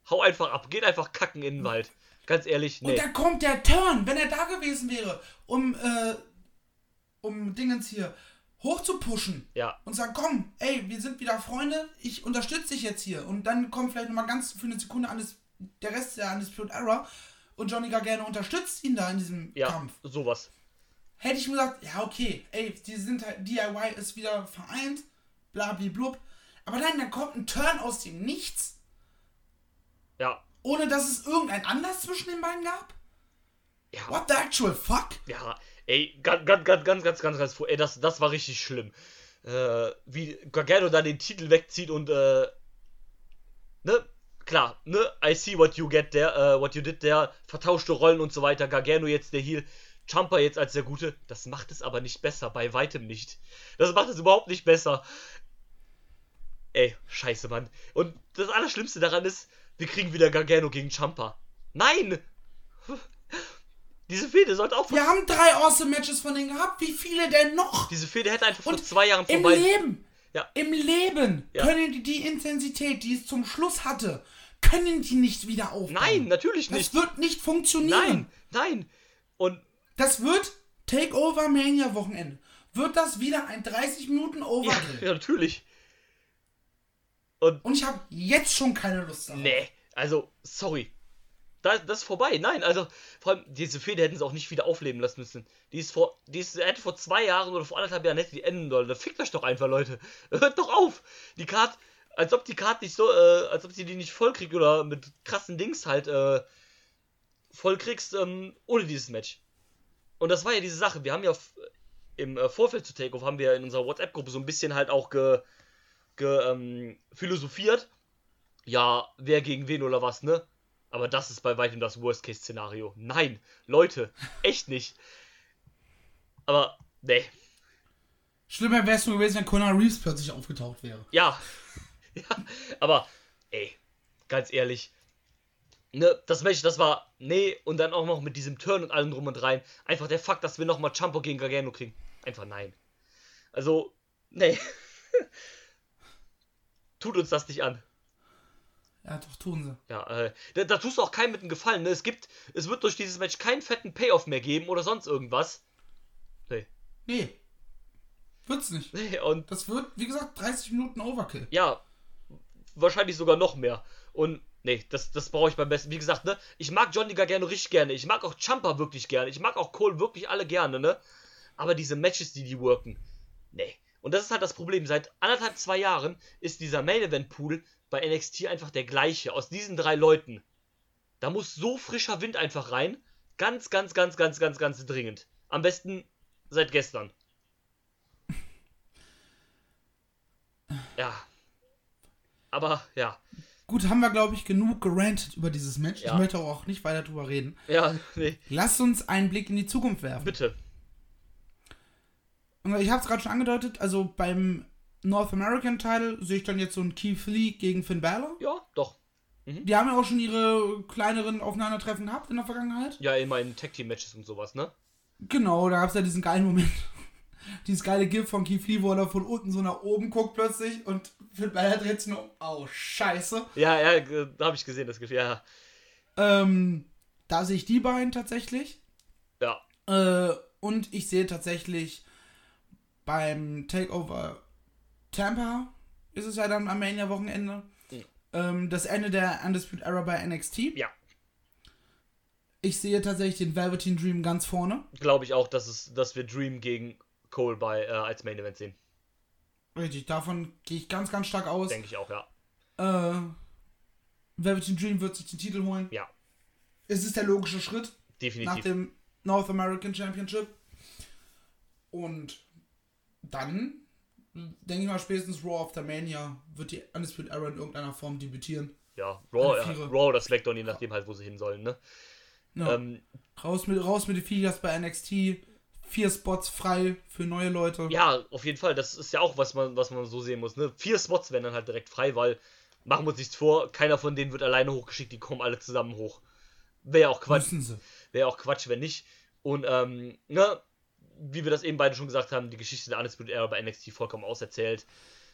Hau einfach ab, geht einfach kacken in den Wald. Ganz ehrlich, nee. Und dann kommt der Turn, wenn er da gewesen wäre, um, äh, um Dingens hier hochzupushen. Ja. Und sagen, komm, ey, wir sind wieder Freunde, ich unterstütze dich jetzt hier. Und dann kommt vielleicht nochmal ganz für eine Sekunde an der Rest der Undisputed Era und Johnny Gargano unterstützt ihn da in diesem Ja, Kampf. sowas. Hätte ich mir gesagt, ja, okay, ey, die sind halt, DIY ist wieder vereint, blablablub. Aber nein, dann kommt ein Turn aus dem Nichts, Ja, ohne dass es irgendein Anlass zwischen den beiden gab. ja. What the actual fuck? Ja, ey, ganz, ganz, ganz, ganz, ganz, ganz, ganz, ey, das, das war richtig schlimm. Äh, wie Gargano dann den Titel wegzieht und, äh, ne, klar, ne, I see what you get there, äh, what you did there, vertauschte Rollen und so weiter, Gargano jetzt der Heel, Champa jetzt als der Gute, das macht es aber nicht besser, bei weitem nicht. Das macht es überhaupt nicht besser. Ey, scheiße, Mann. Und das Allerschlimmste daran ist, wir kriegen wieder Gargano gegen Champa. Nein! Diese Fehde sollte auch Wir haben drei Awesome Matches von denen gehabt. Wie viele denn noch? Diese Fehde hätte einfach vor Und zwei Jahren Im vorbei. Leben, Ja. im Leben Ja. können die die Intensität, die es zum Schluss hatte, können die nicht wieder aufbauen. Nein, natürlich Das nicht. wird nicht funktionieren. Nein, nein. Und Das wird Takeover Mania Wochenende. Wird das wieder ein 30 Minuten ja, Overdrill. ja, natürlich. Und Und ich habe jetzt schon keine Lust darauf. nee, also sorry. Da, das ist vorbei. Nein, also vor allem diese Fehde hätten sie auch nicht wieder aufleben lassen müssen. Die ist vor, die ist, hätte vor zwei Jahren oder vor anderthalb Jahren hätte die enden sollen. Da fickt euch doch einfach, Leute. Hört doch auf. Die Card, als ob die Card nicht so, äh, als ob sie die nicht voll kriegt oder mit krassen Dings halt äh, voll kriegst ähm, ohne dieses Match. Und das war ja diese Sache. Wir haben ja im äh, Vorfeld zu Takeoff haben wir in unserer WhatsApp-Gruppe so ein bisschen halt auch ge, ge ähm, philosophiert. Ja, wer gegen wen oder was, ne? Aber das ist bei weitem das Worst-Case-Szenario. Nein, Leute, echt nicht. Aber, nee. Schlimmer wäre es nur gewesen, wenn Conor Reeves plötzlich aufgetaucht wäre. Ja. ja. Aber, ey, ganz ehrlich. Ne, das Match, das war, nee, und dann auch noch mit diesem Turn und allem drum und rein. Einfach der Fakt, dass wir nochmal Champo gegen Gargano kriegen. Einfach nein. Also, nee. Tut uns das nicht an. Ja, doch, tun sie. Ja, äh, da, da tust du auch keinem mit einem Gefallen, ne? Es gibt, es wird durch dieses Match keinen fetten Payoff mehr geben oder sonst irgendwas. Nee. Nee. Wird's nicht. Nee, und Das wird, wie gesagt, 30 Minuten Overkill. ja, wahrscheinlich sogar noch mehr. Und nee, das, das brauche ich beim besten. Wie gesagt, ne, ich mag Johnny Gargano richtig gerne. Ich mag auch Champa wirklich gerne. Ich mag auch Cole wirklich alle gerne, ne? Aber diese Matches, die die worken, nee. Und das ist halt das Problem. Seit anderthalb, zwei Jahren ist dieser Main Event Pool bei NXT einfach der gleiche. Aus diesen drei Leuten. Da muss so frischer Wind einfach rein. Ganz, ganz, ganz, ganz, ganz, ganz dringend. Am besten seit gestern. Ja. Aber ja. Gut, haben wir, glaube ich, genug gerantet über dieses Match. Ja. Ich möchte auch nicht weiter drüber reden. Ja, nee. Lasst uns einen Blick in die Zukunft werfen. Bitte. Und ich habe es gerade schon angedeutet, also beim North American Title sehe ich dann jetzt so einen Keith Lee gegen Finn Balor. Ja, doch. Die haben ja auch schon ihre kleineren Aufeinandertreffen gehabt in der Vergangenheit. Ja, immer in Tag Team Matches und sowas, ne? Genau, da gab es ja diesen geilen Moment. Dieses geile GIF von Keith Lee, wo er von unten so nach oben guckt plötzlich und Finn Balor dreht sich nur um. Oh, scheiße. Ja, ja, da habe ich gesehen, das Gefühl. Ja, Ähm, da sehe ich die beiden tatsächlich. ja. Äh, und ich sehe tatsächlich beim Takeover Tampa, ist es ja dann am Mania-Wochenende, Mhm. ähm, das Ende der Undisputed Era bei NXT. Ja. Ich sehe tatsächlich den Velveteen Dream ganz vorne. Glaube ich auch, dass, es, dass wir Dream gegen Cole bei, äh, als Main Event sehen. Richtig, davon gehe ich ganz, ganz stark aus. Denke ich auch, ja. Äh, Velveteen Dream wird sich den Titel holen. Ja, Es ist der logische Schritt nach definitiv. dem North American Championship. Und dann, denke ich mal, spätestens Raw of the Mania wird die Undisputed Era in irgendeiner Form debütieren. Ja, Raw, ja. Raw oder SmackDown, je nachdem halt, wo sie hin sollen, ne? Ja. Ähm, raus, mit, raus mit den Viechers bei NXT. Vier Spots frei für neue Leute. ja, auf jeden Fall. Das ist ja auch, was man, was man so sehen muss, ne? Vier Spots werden dann halt direkt frei, weil, machen wir uns nichts vor, keiner von denen wird alleine hochgeschickt, die kommen alle zusammen hoch. Wäre ja auch Quatsch. Wäre auch Quatsch, wenn nicht. Und, ähm, ne, wie wir das eben beide schon gesagt haben, die Geschichte der Undisputed Era bei NXT vollkommen auserzählt.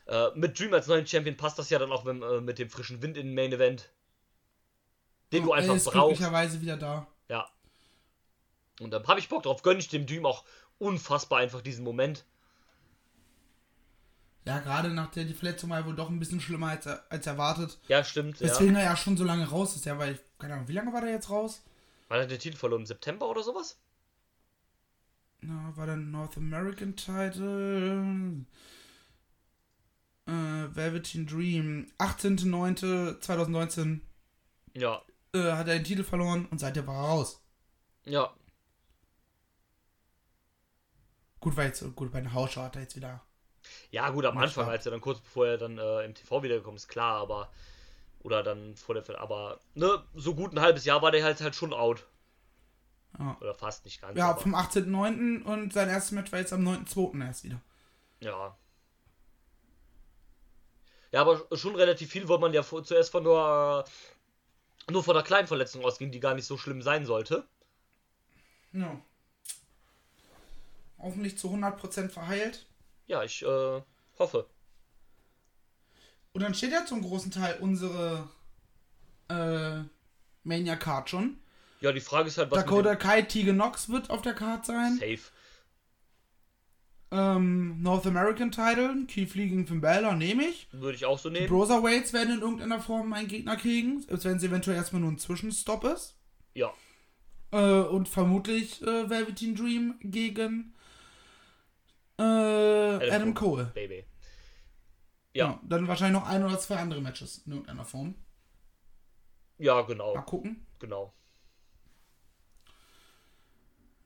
Äh, mit Dream als neuen Champion passt das ja dann auch wenn, äh, mit dem frischen Wind in den Main Event. Den du er einfach ist brauchst. glücklicherweise wieder da. Ja. Und dann habe ich Bock drauf. Gönn ich dem Dream auch unfassbar einfach diesen Moment. Ja, gerade nach der die Verletzung war er wohl doch ein bisschen schlimmer als, als erwartet. Ja, stimmt. Ja. Deswegen er ja schon so lange raus ist. Ja, weil, keine Ahnung, wie lange war der jetzt raus? War er den Titel verloren? Im September oder sowas? Na, war der North American Title? Äh, Velveteen Dream. 18.09.2019 Ja. äh, hat er den Titel verloren und seitdem war er raus. Ja. Gut, weil jetzt, gut, bei den Hausschau hat er jetzt wieder. Ja, gut, am Anfang, als er dann kurz bevor er dann äh, im TV wiedergekommen ist, klar, aber. Oder dann vor der. Aber, ne, so gut ein halbes Jahr war der halt halt schon out. Ja, Oder fast nicht ganz. ja aber, vom 18.09. und sein erstes Match war jetzt am 9.02. erst wieder. ja. Ja, aber schon relativ viel, weil man ja vor, zuerst von nur, äh, nur von einer kleinen Verletzung ausging, die gar nicht so schlimm sein sollte. Ja. Hoffentlich zu 100% verheilt. Ja, ich äh, hoffe. Und dann steht ja zum großen Teil unsere äh, Mania Card schon. Ja, die Frage ist halt, was Dakota Kai Tegan Knox wird auf der Card sein. Safe. Ähm, North American Title, Keith Lee gegen Finn Balor nehme ich. Würde ich auch so Die nehmen. Brotherweights werden in irgendeiner Form einen Gegner kriegen, als wenn es eventuell erstmal nur ein Zwischenstopp ist. Ja. Äh, und vermutlich äh, Velveteen Dream gegen äh, Adam, Cole. Baby. Ja. Ja, Dann wahrscheinlich noch ein oder zwei andere Matches in irgendeiner Form. ja, genau. Mal gucken. Genau.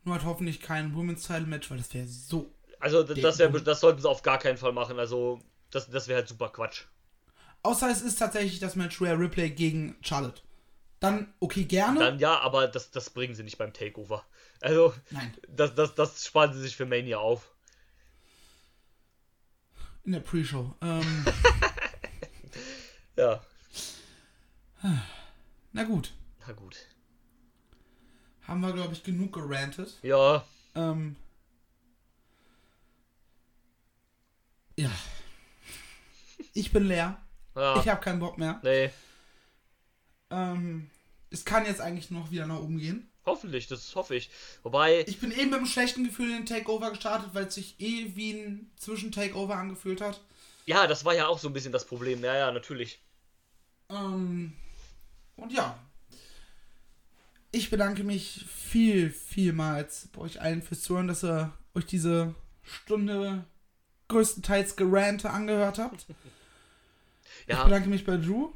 Nur halt hoffentlich kein Women's Title Match, weil das wäre so. Also das, wär, das sollten sie auf gar keinen Fall machen. Also das, das wäre halt super Quatsch. Außer es ist tatsächlich das Match Rare Ripley gegen Charlotte. Dann, okay, gerne. Dann ja, aber das, das bringen sie nicht beim Takeover. Also Nein. das, das, das sparen sie sich für Mania auf. In der Pre-Show. Ähm, Ja, na gut. na gut. Haben wir, glaube ich, genug gerantet. Ja, Ähm, ja. Ich bin leer. ja, Ich habe keinen Bock mehr. nee, Ähm, es kann jetzt eigentlich noch wieder nach oben gehen. Hoffentlich, das hoffe ich. Wobei, Ich bin eben mit einem schlechten Gefühl in den Takeover gestartet, weil es sich eh wie ein Zwischen-Takeover angefühlt hat. ja, das war ja auch so ein bisschen das Problem. Ja, ja, natürlich. Ähm, und ja. Ich bedanke mich viel, vielmals bei euch allen fürs Zuhören, dass ihr euch diese Stunde größtenteils Gerante angehört habt. Ich Ja, bedanke mich bei Drew,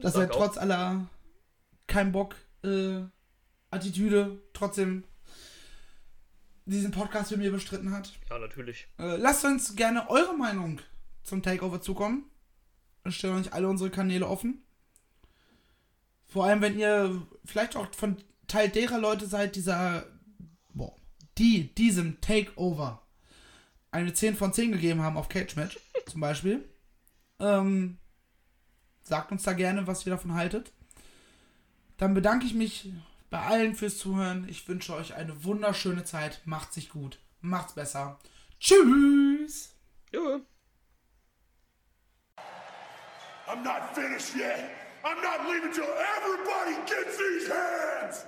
dass er danke auch. trotz aller kein Bock äh, Attitüde trotzdem diesen Podcast mit mir bestritten hat. ja, natürlich. Äh, lasst uns gerne eure Meinung zum Takeover zukommen. Wir stellen euch alle unsere Kanäle offen. Vor allem, wenn ihr vielleicht auch von Teil derer Leute seid, dieser, boah, die diesem Takeover eine 10 von 10 gegeben haben auf Cage Match, zum Beispiel. Ähm, sagt uns da gerne, was ihr davon haltet. Dann bedanke ich mich bei allen fürs Zuhören. Ich wünsche euch eine wunderschöne Zeit. Macht sich gut. Macht's besser. Tschüss. Ja. I'm not finished yet. I'm not leaving till everybody gets these hands.